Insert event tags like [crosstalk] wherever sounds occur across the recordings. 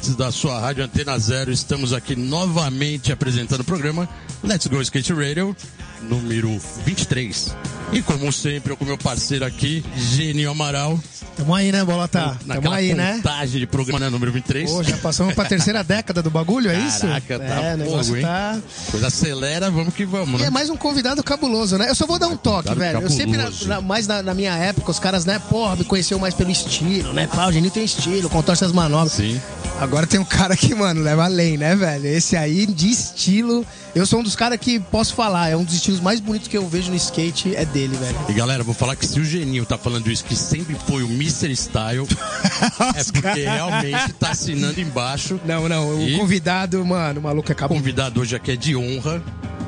Ouvintes da sua rádio Antena Zero. Estamos aqui novamente apresentando o programa Let's Go Skate Radio, número 23. E como sempre, eu com meu parceiro aqui, Genio Amaral. Tamo aí, né, Bolota? Tamo Naquela aí, né? contagem de programa, né, número 23. Pô, já passamos pra terceira década do bagulho, é isso? Caraca, tá é, fogo, hein? tá... Coisa acelera, vamos que vamos, E né? é mais um convidado cabuloso, né? Eu só vou dar um toque, Convidado velho. Eu sempre, na- cabuloso. na- mais na, na minha época, os caras, né, porra, me conheceu mais pelo estilo, né? Pá, o Geninho tem estilo, contorce as manobras. Sim. Agora tem um cara que, mano, leva além, né, velho? Esse aí, de estilo, eu sou um dos caras que posso falar, é um dos estilos mais bonitos que eu vejo no skate, é dele, velho. E galera, vou falar que se o Geninho tá falando isso, que sempre foi o Mr. Style, [laughs] é porque realmente tá assinando embaixo. Não, não, o E? convidado, mano, o maluco é O convidado hoje aqui é de honra.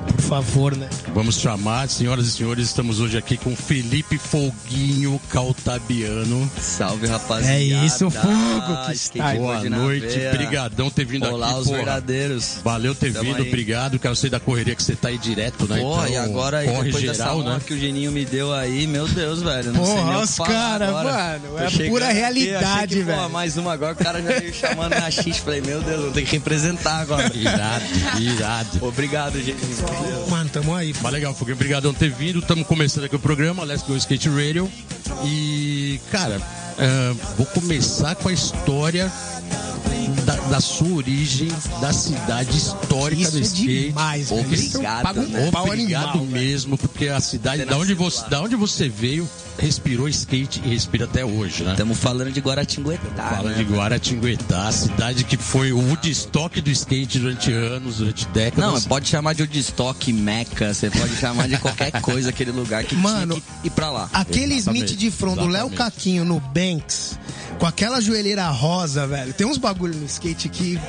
Por favor, né? Vamos chamar, senhoras e senhores, estamos hoje aqui com Felipe Folguinho Caltabiano. Salve, rapaziada. É isso, fogo que está. Boa noite, brigadão ter vindo Olá, aqui, os porra. verdadeiros. Valeu ter Tamo vindo, aí. obrigado. Quero sei da correria que você tá aí direto, né? Porra, então, e agora, corre depois dessa geral, honra né? que o Geninho me deu aí, meu Deus, velho. Não sei nem Porra, os caras, agora. mano, Tô é pura aqui, realidade, que, velho. Pô, mais uma agora, o cara já veio chamando na X. Falei, meu Deus, vou ter que representar agora. Irado, irado. Obrigado, Geninho. Mano, tamo aí. Mas legal, Foguinho, obrigadão ter vindo. Estamos começando aqui o programa, Let's Go Skate Radio. E, cara, ah, vou começar com a história da, da sua origem, da cidade histórica Isso do é skate. demais, velho. Obrigado, um né? Obrigado animal, velho. mesmo, porque a cidade, da onde, você, da onde você veio, respirou skate e respira até hoje, né? Estamos falando de Guaratinguetá, Fala né? de Guaratinguetá, a cidade que foi o Woodstock do skate durante anos, durante décadas. Não, pode chamar de Woodstock, Meca, você pode chamar de qualquer [laughs] coisa aquele lugar que Mano, tinha que ir pra lá. Aquele Exatamente, Smith de front do Léo. Caquinho no Banks, com aquela joelheira rosa, velho. Tem uns bagulho no skate que.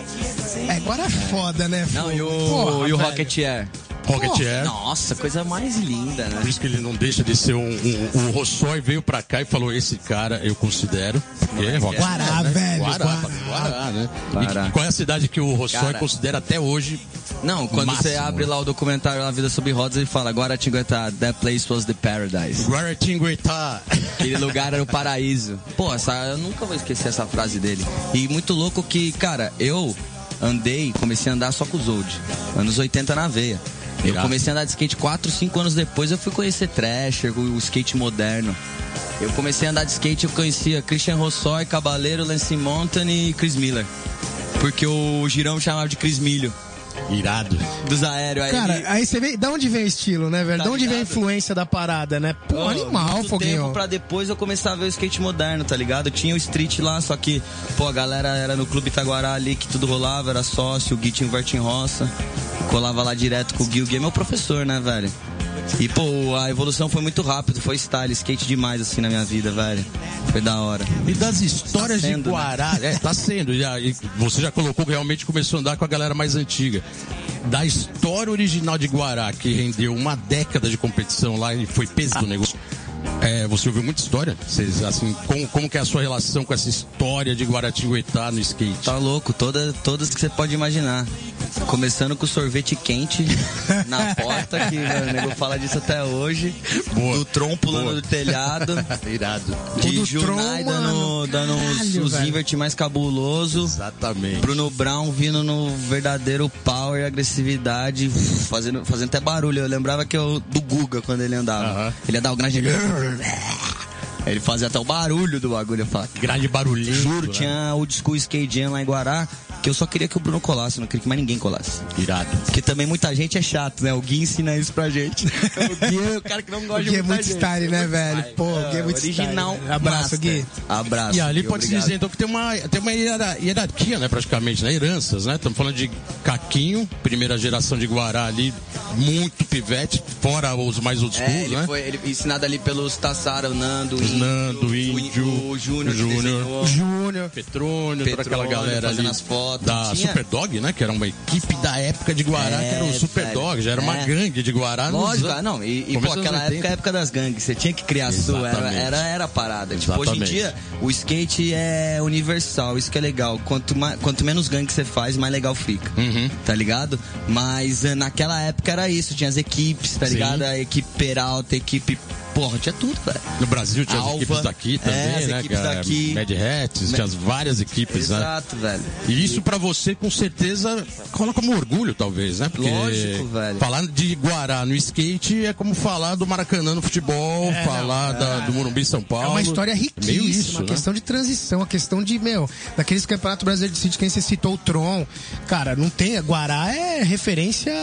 É, agora é foda, né? Não, e o, Porra, e o velho. Rocket Air? Rocket Air. Nossa, coisa mais linda, né? Por isso que ele não deixa de ser um. um o Rossói veio pra cá e falou: esse cara eu considero. Porque é Rocket Guará, né? velho, Guará, Guará. Guará, né? Guará. E qual é a cidade que o Rossói Cara. considera até hoje? Não, quando Máximo. você abre lá o documentário La Vida Sob Rodas, ele fala, Guaratinguetá, that place was the paradise. Guaratinguetá. Aquele lugar era o paraíso. Pô, essa, eu nunca vou esquecer essa frase dele. E muito louco que, cara, eu andei, comecei a andar só com os old. Anos 80 na veia. Eu comecei a andar de skate 4, 5 anos depois, eu fui conhecer Thrasher, o skate moderno. Eu comecei a andar de skate, eu conhecia Christian Rossoy, Cabaleiro, Lance Mountain e Chris Miller. Porque o Girão me chamava de Chris Milho, Irado. dos aéreos. Aí Cara, ele- aí você vê. Da onde vem o estilo, né, velho? Tá da onde vem a ligado? influência da parada, né? Pô, Pô, animal, muito Foguinho. tempo pra depois eu começar a ver o skate moderno, tá ligado? Tinha o street lá, só que, pô, a galera era no Clube Itaguará ali que tudo rolava, era sócio, o Gui tinha o Vertim Roça, colava lá direto com o Gui, o Gui é meu professor, né, velho? E, pô, a evolução foi muito rápido, foi style, skate demais, assim, na minha vida, velho. Foi da hora. E das histórias Tá sendo, de Guará. É, tá sendo. Já, você já colocou que realmente começou a andar com a galera mais antiga. Da história original de Guará, que rendeu uma década de competição lá e foi pesado o negócio. É, você ouviu muita história? Vocês, assim, como, como que é a sua relação com essa história de Guaratinguetá no skate? Tá louco, toda, todas que você pode imaginar. Começando com sorvete quente [laughs] na porta, que mano, o nego fala disso até hoje. Boa. Do Tron pulando Boa. do telhado. [laughs] Irado. De Junai dando, dando os, Caralho, os velho. invert mais cabuloso. Exatamente. Bruno Brown vindo no verdadeiro power e agressividade, fazendo, fazendo até barulho. Eu lembrava que eu, do Guga quando ele andava. Aham. Ele ia dar o grande. [laughs] Ele fazia até o barulho do bagulho. Eu falava, Grande barulhinho. Juro, né? tinha o School Skate Jam lá em Guará. Que eu só queria que o Bruno colasse, não queria que mais ninguém colasse. Irado. Porque também muita gente é chato, né? O Gui ensina isso pra gente. o Gui é o cara que não gosta O Gui é de muita muito gente. style, né, velho? Pô, o Gui é muito original. style, né? Abraço, master. Gui. Abraço. E ali Gui, pode-se obrigado. dizer, então, que tem uma, tem uma hierar- hierarquia, né, praticamente, né? Heranças, né? Estamos falando de Caquinho, primeira geração de Guará ali, muito pivete, fora os mais old school, É, ele né? foi ele, ensinado ali pelos Tassara, o Nando, o Nando, o Índio, o Júnior, Júnior. Júnior. Petrônio, toda aquela Petrônio, galera fazendo ali as fotos. Da Tinha- Superdog, né? Que era uma equipe da época de Guará, É, que era o Superdog, já era uma é. gangue de Guará. Lógico, anos- não. E, e pô, aquela época é a 80. época das gangues. Você tinha que criar a sua. Era, era, era a parada. Tipo, hoje em dia, o skate é universal. Isso que é legal. Quanto, mais, quanto menos gangue você faz, mais legal fica. Uhum. Tá ligado? Mas eh, naquela época era isso. Tinha as equipes, tá Sim. ligado? A equipe Peralta, a equipe. Porra, tinha tudo, velho. No Brasil tinha as Alva, equipes daqui é, também, as né? equipes era daqui. Mad Hats, tinha as várias equipes, né? Exato, velho. E isso pra você, com certeza, cola como orgulho, talvez, né? Porque Lógico, velho. Falar de Guará no skate é como falar do Maracanã no futebol, falar da- do Morumbi em São Paulo. É uma história Meio riquíssima, isso, a né? questão de transição, a questão de, meu, daqueles campeonatos brasileiros de sítio que você citou o Tron. Cara, não tem. Guará é referência.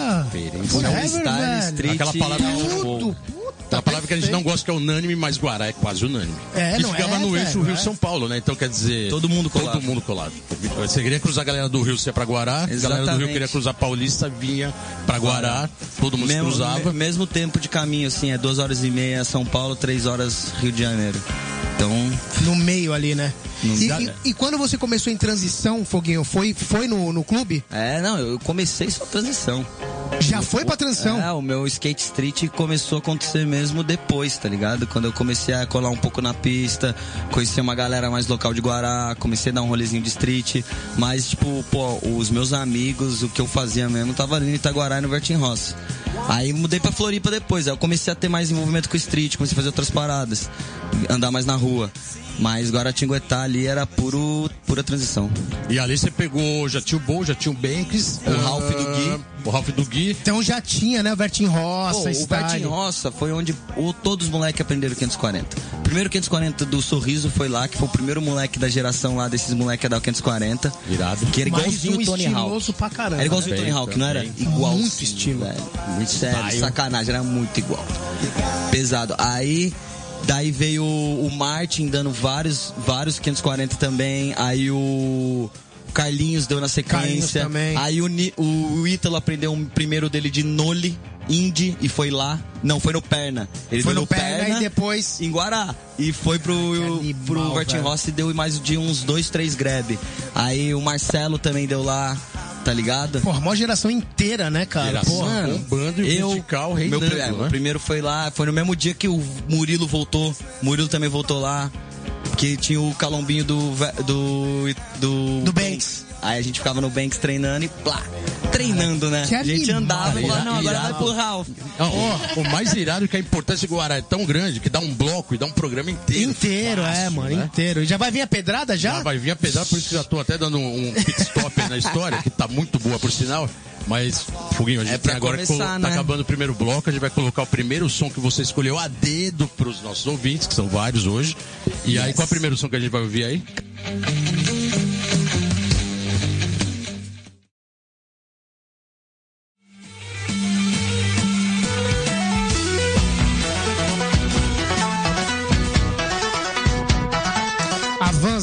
Forever, Style, velho. street, Aquela palavra é Tudo, puta, A palavra que a gente não perfeito. gosta que é unânime, mas Guará é quase unânime. É, e não ficava é, no eixo é. Rio-São Paulo, né? Então quer dizer... Todo mundo colado. Todo mundo colado. Você queria cruzar a galera do Rio, você ia pra Guará. A galera do Rio Exatamente. queria cruzar Paulista, vinha pra Guará. Todo mundo se Mesmo, cruzava. me- mesmo tempo de caminho, assim, é duas horas e meia São Paulo, três horas Rio de Janeiro. Então, No meio ali, né? No- E, e- e quando você começou em transição, Foguinho, foi, foi no, no clube? é, não, eu comecei só transição. Já foi pra transição? É, o meu skate street começou a acontecer mesmo depois, tá ligado? Quando eu comecei a colar um pouco na pista, conheci uma galera mais local de Guará, comecei a dar um rolezinho de street, mas, tipo, pô, os meus amigos, o que eu fazia mesmo, tava ali no Itaguará e no Vertim Roça. Aí mudei pra Floripa depois, aí eu comecei a ter mais envolvimento com o street, comecei a fazer outras paradas, andar mais na rua. Mas Guaratinguetá ali era puro, pura transição. E ali você pegou, já tinha o Bo, já tinha o Banks. O Ralph do Gui. O Ralph do Gui. Então já tinha, né? O Vertim Roça, Pô, o. Bertin Roça foi onde o- todos os moleques aprenderam 540. O primeiro 540 do Sorriso foi lá, que foi o primeiro moleque da geração lá, desses moleques a dar o 540. Irado. Que era igualzinho um o Tony Hawk. Era igualzinho o Também, Tony Hawk, não era? Igual. Muito estilo. Velho. Sério, Style. sacanagem, era muito igual. Pesado. Aí, daí veio o Martin dando vários, vários 540 também. Aí o. Carlinhos deu na sequência. Aí o, o Ítalo aprendeu um primeiro dele de Noli, Indy, e foi lá. Não, foi no Perna. Ele Foi deu no perna e depois. em Guará. E foi pro, animal, pro velho. Rossi e deu mais de uns dois, três grab. Aí o Marcelo também deu lá, tá ligado? Porra, mó geração inteira, né, cara? Geração. Porra. Mano, bombando e o vertical reinando, meu, é, né? O primeiro foi lá, foi no mesmo dia que o Murilo voltou. Murilo também voltou lá. Que tinha o calombinho do. Do. Do, Do Banks. Aí a gente ficava no Banks treinando e plá. Treinando, né? Que a gente andava e falava, não, agora vai pro Ralph. Ó, o mais irado é que a importância de Guará é tão grande que dá um bloco e dá um programa inteiro. Inteiro, é, Fácil, mano, né? inteiro. E já vai vir a pedrada já? Já vai vir a pedar, por isso que já tô até dando um pit stop aí na [laughs] história, que tá muito boa por sinal. Mas, Foguinho, a gente É tem agora começar, colo- né? tá acabando o primeiro bloco, a gente vai colocar o primeiro som que você escolheu a dedo pros nossos ouvintes, que são vários hoje. E aí, qual é o primeiro som que a gente vai ouvir aí?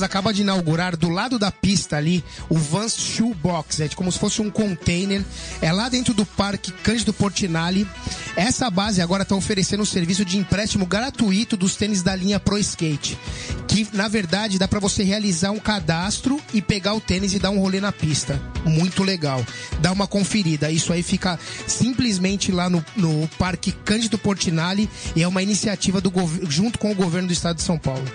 Acaba de inaugurar do lado da pista ali o Vans Shoe Box. É como se fosse um container. É lá dentro do Parque Cândido Portinari. Essa base agora está oferecendo um serviço de empréstimo gratuito dos tênis da linha Pro Skate. Que na verdade dá para você realizar um cadastro e pegar o tênis e dar um rolê na pista. Muito legal. Dá uma conferida. Isso aí fica simplesmente lá no, no Parque Cândido Portinari e é uma iniciativa do junto com o governo do estado de São Paulo.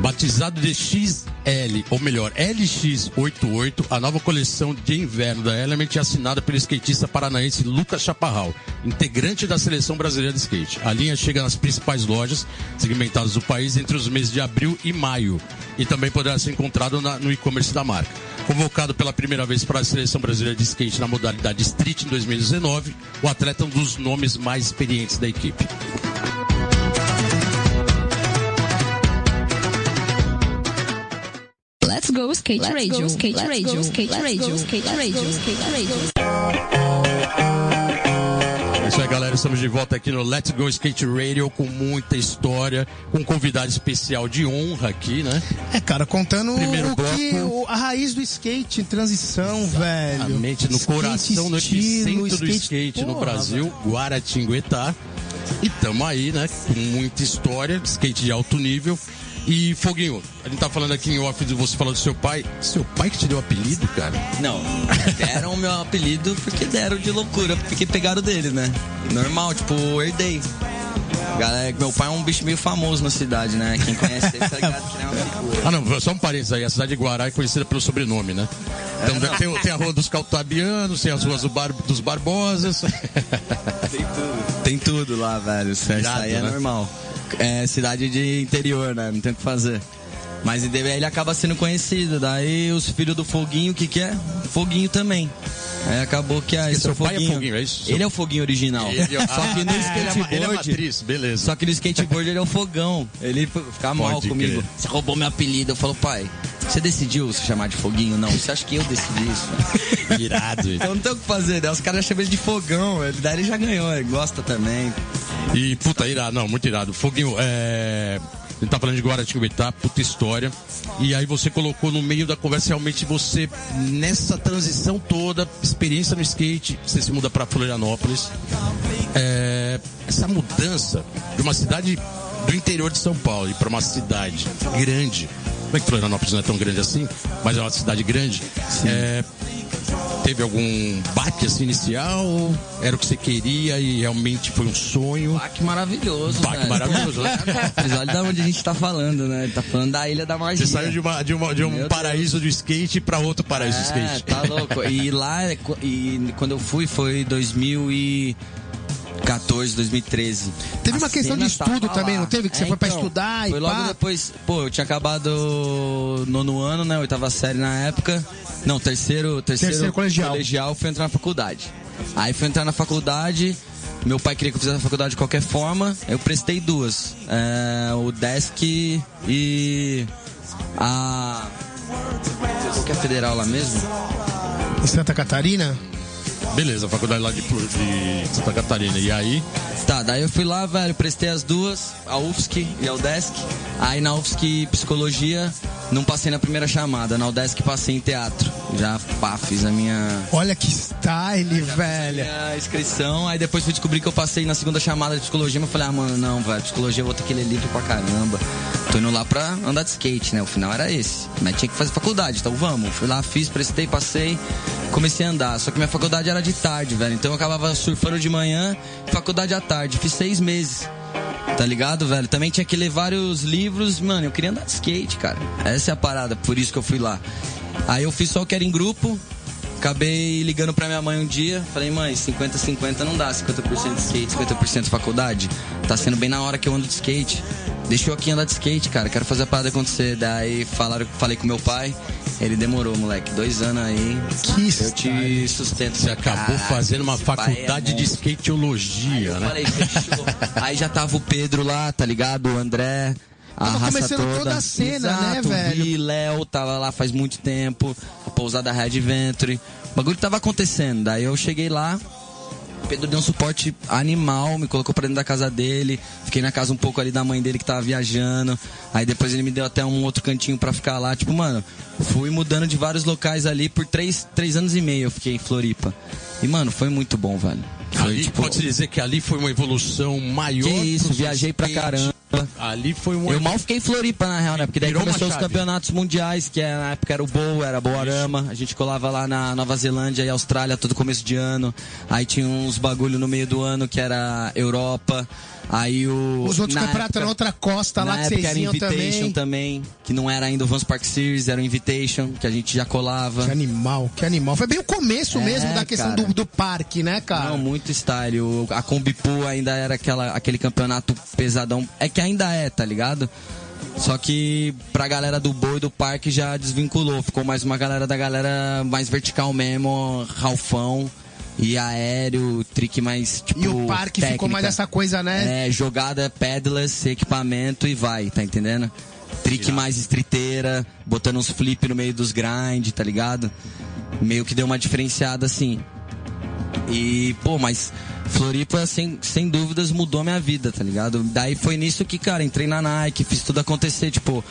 Batizado de XL, ou melhor, LX88, a nova coleção de inverno da Element assinada pelo skatista paranaense Lucas Chaparral, integrante da seleção brasileira de skate. A linha chega nas principais lojas segmentadas do país entre os meses de abril e maio e também poderá ser encontrado na- no e-commerce da marca. Convocado pela primeira vez para a seleção brasileira de skate na modalidade Street em 2019, o atleta é um dos nomes mais experientes da equipe. Let's go skate radio, skate radio, skate radio, skate radio, skate radio. É isso aí, galera. Estamos de volta aqui no Let's Go Skate Radio com muita história, com um convidado especial de honra aqui, né? É, cara, contando Primeiro o que, bloco. o- a raiz do skate, transição, velho. Exatamente, no Skate coração, no epicentro do skate no porra, Brasil, Guaratinguetá. E tamo aí, né? Com muita história, skate de alto nível. E Foguinho, a gente tá falando aqui em off de você falando do seu pai. Seu pai que te deu o apelido, cara? Não, deram o meu apelido porque deram de loucura, porque pegaram dele, né? Normal, tipo, herdei. Galera, meu pai é um bicho meio famoso na cidade, né? Quem conhece ele tá ligado que é uma figura. Ah, não, só um parênteses aí. A cidade de Guará é conhecida pelo sobrenome, né? Então tem, tem a rua dos Cautabianos, tem as ruas do Bar- dos Barbosas. Tem tudo. Tem tudo lá, velho. Isso aí é né? normal. É cidade de interior, né? Não tem o que fazer. Mas ele acaba sendo conhecido. Daí os filhos do Foguinho, o que que é? Foguinho também. Aí acabou que ah, esse seu é o pai é Foguinho. Foguinho, é isso? Ele é o Foguinho original. Ele é- Só que no Ah, ele é skateboard... ele é matriz, beleza. Só que no skateboard ele é o Fogão. Ele fica mal Pode comigo. crer. Você roubou meu apelido. Eu falo, pai, você decidiu se chamar de Foguinho? Não, você acha que eu decidi isso? [laughs] Irado. Então não tem o que fazer, né? Os caras chamam ele de Fogão. Daí ele já ganhou, ele gosta também. E, puta, irado, não, muito irado. Foguinho, é. A gente tá falando de Guaratinguetá, puta história. E aí você colocou no meio da conversa realmente você, nessa transição toda, experiência no skate, você se muda pra Florianópolis. É, essa mudança de uma cidade do interior de São Paulo e pra uma cidade grande. Como é que Florianópolis não é tão grande assim? Mas é uma cidade grande. É, teve algum baque assim inicial? Era o que você queria e realmente foi um sonho? Baque maravilhoso, Baque velho. maravilhoso, né? Olha da onde a gente tá falando, né? Ele tá falando da Ilha da Magia. Você saiu de, uma, de, uma- de um Meu paraíso do skate pra outro paraíso do É, skate. tá louco. E lá, [laughs] e quando eu fui, foi 2014, 2013. Teve uma questão de cena estudo também, lá. não teve? Que você É, foi pra então, estudar e Foi logo pá. depois, pô, eu tinha acabado nono ano, né? Oitava série na época. Não, terceiro, terceiro, Terceiro colegial. colegial, fui entrar na faculdade. Aí fui entrar na faculdade, meu pai queria que eu fizesse a faculdade de qualquer forma, eu prestei duas. É, o Desk e a... Qual que é a federal lá mesmo? Em Santa Catarina? Beleza, a faculdade lá de, de Santa Catarina. E aí, Tá, daí eu fui lá, velho, prestei as duas, a UFSC e a UDESC. Aí na UFSC Psicologia, não passei na primeira chamada, na UDESC passei em teatro. Já, pá, fiz a minha, Olha que style, velho. minha inscrição. Aí depois fui descobrir que eu passei na segunda chamada de Psicologia, mas eu falei, ah, mano, não, velho, Psicologia eu vou ter que ler livro pra caramba. Tô indo lá pra andar de skate, né? O final era esse. Mas tinha que fazer faculdade, então vamos. Fui lá, fiz, prestei, passei, comecei a andar. Só que minha era de tarde, velho. Então eu acabava surfando de manhã, faculdade à tarde. Fiz seis meses. Tá ligado, velho? Também tinha que ler vários livros. Mano, eu queria andar de skate, cara. Essa é a parada, por isso que eu fui lá. Aí eu fiz só o que era em grupo. Acabei ligando pra minha mãe um dia. Falei, mãe, 50-50 não dá. 50% de skate, 50% faculdade. Tá sendo bem na hora que eu ando de skate. Deixa eu aqui andar de skate, cara. Quero fazer a parada acontecer. Daí falaram, falei com meu pai. Ele demorou, moleque. Dois anos aí. Que Eu te sustento. você acabou fazendo uma é faculdade de monstro. skateologia, Eu né? falei, fechou. Aí já tava o Pedro lá, tá ligado? O André. A Tava raça começando toda. toda a cena, né, Exato, velho? Vi, Léo tava lá faz muito tempo. A pousada Red Venture. O bagulho tava acontecendo. Daí eu cheguei lá. Pedro deu um suporte animal, me colocou pra dentro da casa dele. Fiquei na casa um pouco ali da mãe dele que tava viajando. Aí depois ele me deu até um outro cantinho pra ficar lá. Tipo, mano, fui mudando de vários locais ali por três, três anos e meio eu fiquei em Floripa. E, mano, foi muito bom, velho. Foi, Ali, tipo, pode-se dizer que ali foi uma evolução maior. Que isso, viajei pra caramba. Ali foi uma. Eu mal fiquei em Floripa, na real, né? Porque daí Virou começou os campeonatos mundiais, que é, na época era o Bowl, era Boarama. A gente colava lá na Nova Zelândia e Austrália todo começo de ano. Aí tinha uns bagulho no meio do ano que era Europa. Aí o. Os outros na campeonatos na outra costa lá que época vocês era iam Invitation também. também. que não era ainda o Vans Park Series, era o Invitation, que a gente já colava. Que animal, que animal. Foi bem o começo É, mesmo da questão do, do parque, né, cara? Não, muito style. O- A Combipu ainda era aquela, aquele campeonato pesadão. É que ainda é, tá ligado? Só que pra galera do boi do parque já desvinculou. Ficou mais uma galera da galera mais vertical mesmo, Ralfão e aéreo, trick mais tipo. e o parque ficou técnica. mais essa coisa, né? É, jogada, pedalers, equipamento e vai, tá entendendo? trick mais estriteira, botando uns flip no meio dos grind, tá ligado? Meio que deu uma diferenciada assim. E, pô, mas Floripa, sem, sem dúvidas, mudou minha vida, tá ligado? Daí foi nisso que, cara, entrei na Nike, fiz tudo acontecer, tipo.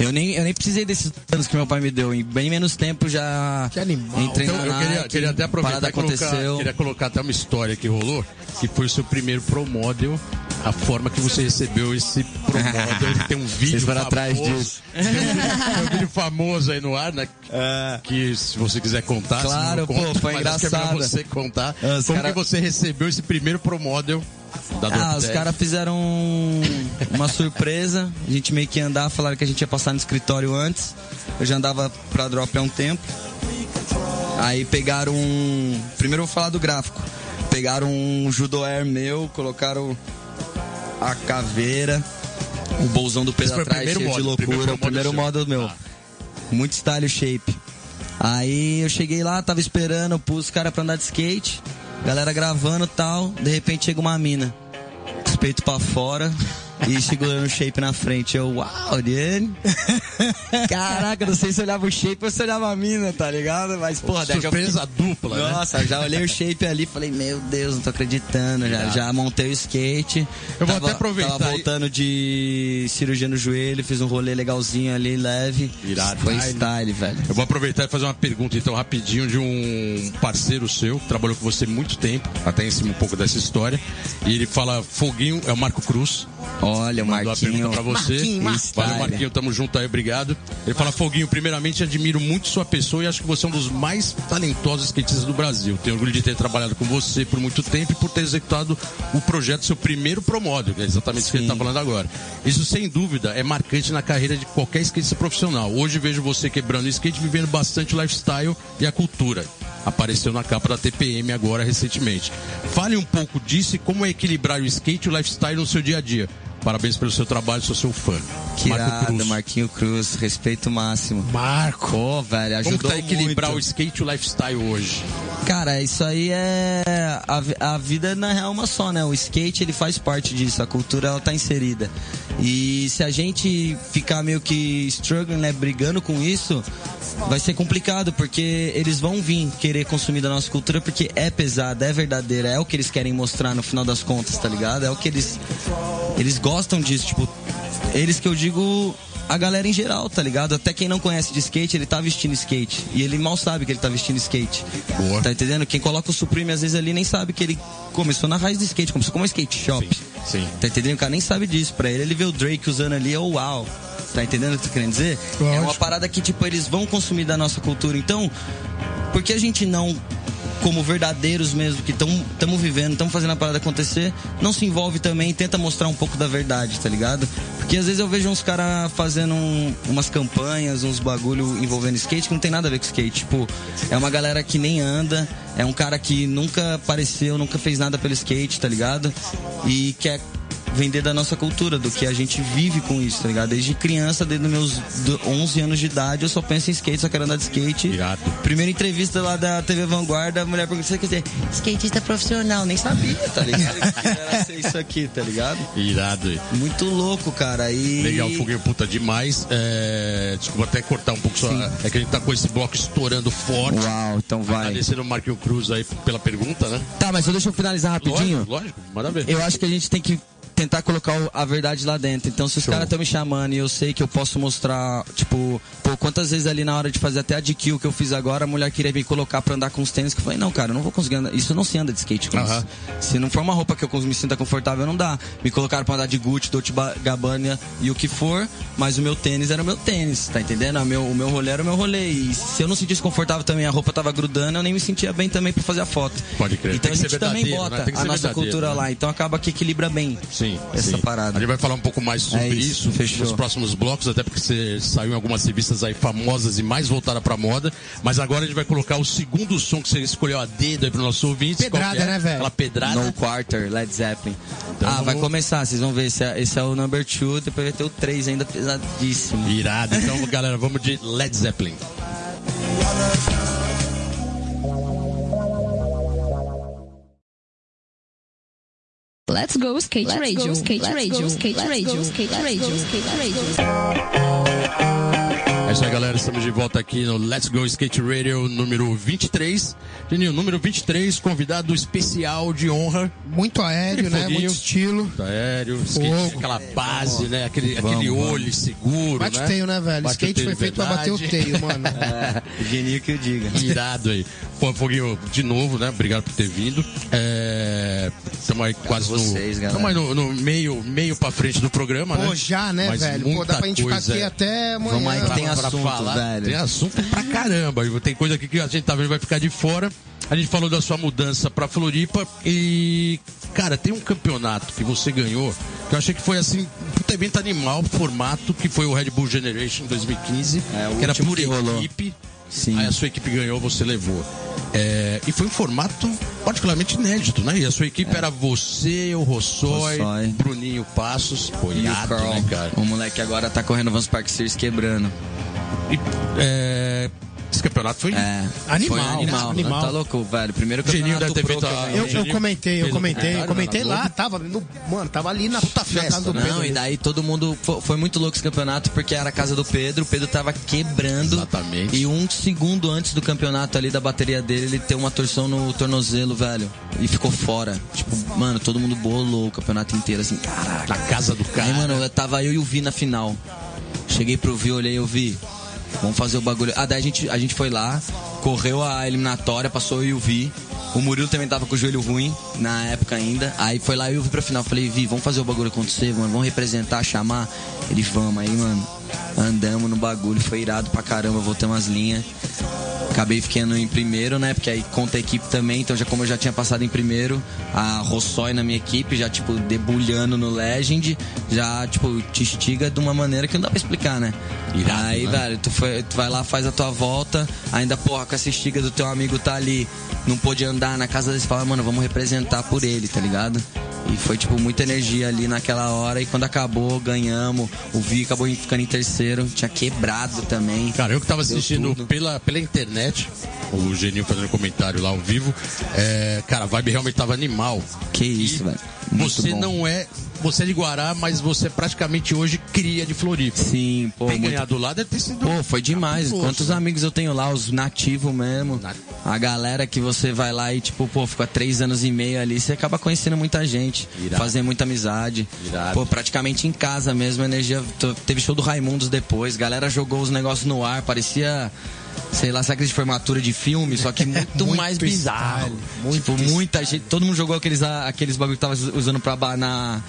Eu nem, eu nem precisei desses anos que meu pai me deu. Em bem menos tempo já Que animal. entrei Então, na eu queria, Nike, queria até aproveitar parada e colocar, aconteceu. queria colocar até uma história que rolou, que foi o seu primeiro Pro Model, a forma que você recebeu esse Pro Model. Ele tem um vídeo Vocês foram famoso, atrás disso. [laughs] Tem um, vídeo famoso aí no ar, né? Que se você quiser contar, se Claro, pô, foi é engraçado. você contar. Ah, os como cara- que você recebeu esse primeiro Pro Model da Ah, os caras fizeram uma surpresa. A gente meio que ia andar, falaram que a gente ia passar no escritório antes. Eu já andava pra drop há um tempo. Aí pegaram um. Primeiro eu vou falar do gráfico. Pegaram um Judo Air meu, colocaram a caveira, o bolsão do peso atrás, primeiro cheio de model, o primeiro loucura. O primeiro model meu. Ah. Muito style shape. Aí eu cheguei lá, tava esperando, pus os caras pra andar de skate, galera gravando e tal, de repente chega uma mina, os peitos pra fora e segurando o shape na frente. Eu, uau, dele. [laughs] Caraca, não sei se eu olhava o shape ou se eu olhava a mina, tá ligado? Mas, porra, Surpresa dupla, né? nossa, já olhei o shape ali e falei, meu Deus, não tô acreditando. Já, já montei o skate. Eu vou Tava- até aproveitar Tava voltando de cirurgia no joelho, fiz um rolê legalzinho ali, leve. Irado. Foi Style. style, velho. Eu vou aproveitar e fazer uma pergunta, então, rapidinho, de um parceiro seu, que trabalhou com você muito tempo, até em cima um pouco dessa história. E ele fala, Foguinho, é o Marco Cruz. Olha, o Mandou a Marquinho. pergunta pra você. Marquinho, Valeu. Marquinho, tamo junto aí, obrigado. Ele fala, Foguinho, primeiramente admiro muito sua pessoa e acho que você é um dos mais talentosos skatistas do Brasil. Tenho orgulho de ter trabalhado com você por muito tempo e por ter executado o projeto, seu primeiro promódio, que é exatamente o que ele tá falando agora. Isso, sem dúvida, é marcante na carreira de qualquer skatista profissional. Hoje vejo você quebrando o skate, vivendo bastante o lifestyle e a cultura. Apareceu na capa da TPM agora recentemente. Fale um pouco disso e como é equilibrar o skate e o lifestyle no seu dia a dia. Parabéns pelo seu trabalho, sou seu fã. Que Marco irado, Cruz. Marquinho Cruz, respeito máximo. Marco. Pô, velho, Como ajudou tá equilibrar o muito. skate e o lifestyle hoje? Cara, isso aí é. A, a vida na real é uma só, né? O skate ele faz parte disso, a cultura ela tá inserida. E se a gente ficar meio que struggling, né? Brigando com isso, vai ser complicado, porque eles vão vir querer consumir da nossa cultura porque é pesada, é verdadeira, é o que eles querem mostrar no final das contas, tá ligado? É o que eles. Eles gostam disso, tipo. Eles que eu digo a galera em geral, tá ligado? Até quem não conhece de skate, ele tá vestindo skate. E ele mal sabe que ele tá vestindo skate. Boa. Tá entendendo? Quem coloca o Supreme às vezes ali nem sabe que ele começou na raiz do skate, começou como um skate shop. Sim, sim. Tá entendendo? O cara nem sabe disso. Pra ele, ele vê o Drake usando ali, é o uau. Tá entendendo o que eu tô querendo dizer? É uma Lógico. parada que, tipo, eles vão consumir da nossa cultura. Então, por que a gente não, como verdadeiros mesmo, que estamos vivendo, estamos fazendo a parada acontecer, não se envolve também e tenta mostrar um pouco da verdade, tá ligado? Porque às vezes eu vejo uns caras fazendo um- umas campanhas, uns bagulho envolvendo skate que não tem nada a ver com skate. Tipo, é uma galera que nem anda, é um cara que nunca apareceu, nunca fez nada pelo skate, tá ligado? E quer vender da nossa cultura, do que a gente vive com isso, tá ligado? Desde criança, desde os meus do- 11 anos de idade, eu só penso em skate, só quero andar de skate. Irado. Primeira entrevista lá da TV Vanguarda, a mulher perguntou, você quer dizer, skatista profissional, nem sabia, tá ligado? Que era ser isso aqui, tá ligado? Irado. aí. Muito louco, cara. E... Legal, Foguinho, puta, demais. É, Desculpa até cortar um pouco só. É que a gente tá com esse bloco estourando forte. Uau, então vai. Agradecendo o Marquinho Cruz aí pela pergunta, né? Tá, mas só deixa eu finalizar rapidinho. Lógico, lógico, manda ver. Eu acho que a gente tem que tentar colocar a verdade lá dentro. Então, se os caras estão me chamando e eu sei que eu posso mostrar, tipo, pô, quantas vezes ali na hora de fazer até a DQ que eu fiz agora, a mulher queria me colocar pra andar com os tênis, que eu falei, não, cara, eu não vou conseguir andar. Isso não se anda de skate com Aham. isso. Se não for uma roupa que eu me sinta confortável, não dá. Me colocaram pra andar de Gucci, Dolce Ba- Gabbana e o que for, mas o meu tênis era o meu tênis, tá entendendo? O meu, o meu rolê era o meu rolê. E se eu não sentisse confortável também, a roupa tava grudando, eu nem me sentia bem também pra fazer a foto. Pode crer. Então Tem a gente também bota né? A nossa verdadeiro, cultura né? lá. Então acaba que equilibra bem Sim, essa sim. parada. A gente vai falar um pouco mais sobre É isso, isso, fechou. nos próximos blocos, até porque você saiu em algumas revistas aí famosas e mais voltada pra moda. Mas agora a gente vai colocar o segundo som que você escolheu a dedo aí pro nosso ouvinte. Pedrada, é? né, velho? Aquela pedrada. No Quarter, Led Zeppelin. Então ah, vai vamos- começar, vocês vão ver. Esse é, esse é o number two, depois vai ter o 3 ainda pesadíssimo. Irado. Então, [laughs] galera, vamos de Led Zeppelin. Let's go skate radio, skate radio, skate radio, skate radio, skate radio. É isso aí, galera. Estamos de volta aqui no Let's Go Skate Radio número 23. Geninho, número 23, convidado especial de honra. Muito aéreo, né? Muito estilo. Muito aéreo, skate, aquela base, né? Aquele, vamos, aquele olho vamos. seguro. Bate né? o teio, né, velho? Bate skate foi feito verdade. pra bater o teio, [laughs] mano. é, Geninho que eu diga. Irado aí. Pô, Foguinho, de novo, né? Obrigado por ter vindo. Estamos é, aí quase vocês, no. Estamos aí no, no, meio, meio pra frente do programa, Pô, né? Pô, já, né, Mas velho? Pô, dá pra gente ficar aqui até amanhã. Vamos aí que tem pra assunto, falar. velho. Tem assunto pra caramba. Tem coisa aqui que a gente tá vendo vai ficar de fora. A gente falou da sua mudança pra Floripa e, cara, tem um campeonato que você ganhou que eu achei que foi assim, um puta evento animal, formato, que foi o Red Bull Generation 2015, é, que era por que equipe. Sim. Aí a sua equipe ganhou, você levou. É, e foi um formato particularmente inédito, né? E a sua equipe é. era você, o Rossói, Rossói. Bruninho Passos, Poiado, né, cara? O moleque agora tá correndo Vans Park Series quebrando. E, é, esse campeonato foi é, animal, foi animal. animal. Tá louco, velho. Primeiro campeonato deve ter feito a... eu, eu comentei, eu comentei, eu comentei lá, tava no, mano, tava ali na puta festa do Pedro. Não, e daí todo mundo foi, foi, muito louco esse campeonato porque era a casa do Pedro, o Pedro tava quebrando. Exatamente. E um segundo antes do campeonato ali da bateria dele, ele tem uma torção no tornozelo, velho, e ficou fora. Tipo, mano, todo mundo bolou o campeonato inteiro assim, caraca. Na casa do cara. Aí, mano, eu tava eu e o Vi na final. Cheguei pro Vi, olhei, eu vi. Vamos fazer o bagulho. Ah, daí a gente, a gente foi lá, correu a eliminatória, passou eu e o Vi. O Murilo também tava com o joelho ruim na época ainda. Aí foi lá eu e o Vi pra final. Falei, Vi, vamos fazer o bagulho acontecer, mano. Vamos representar, chamar. Ele, vamos aí, mano. Andamos no bagulho, foi irado pra caramba, voltamos as linhas. Acabei ficando em primeiro, né? Porque aí conta a equipe também. Então, já como eu já tinha passado em primeiro, a Rossói na minha equipe, já, tipo, debulhando no Legend, já, tipo, te estiga de uma maneira que não dá pra explicar, né? Irado, aí, né? velho, tu, foi, tu vai lá, faz a tua volta, ainda, porra, com essa estiga do teu amigo tá ali, não pôde andar na casa deles, fala, mano, vamos representar por ele, tá ligado? E foi, tipo, muita energia ali naquela hora. E quando acabou, ganhamos. O Vi acabou ficando em terceiro. Tinha quebrado também. Cara, eu que tava assistindo pela, pela internet, o Geninho fazendo comentário lá ao vivo. É, cara, a vibe realmente tava animal. Que isso, velho. Você bom. não é. Você é de Guará, mas você praticamente hoje cria de Floripa. Sim, pô. Bem muito... ganhar do lado deve ter sido. Pô, foi demais. Quantos amigos eu tenho lá, os nativos mesmo. Nat... A galera que você vai lá e, tipo, pô, fica três anos e meio ali, você acaba conhecendo muita gente. Irado. Fazer muita amizade. Irado. Pô, praticamente em casa mesmo, a energia. Teve show do Raimundos depois, galera jogou os negócios no ar, parecia sei lá, sabe de formatura de filme, só que [laughs] muito, muito mais bizarro. Style, muito tipo, muita gente, todo mundo jogou aqueles, aqueles bagulho que tava usando pra abanar.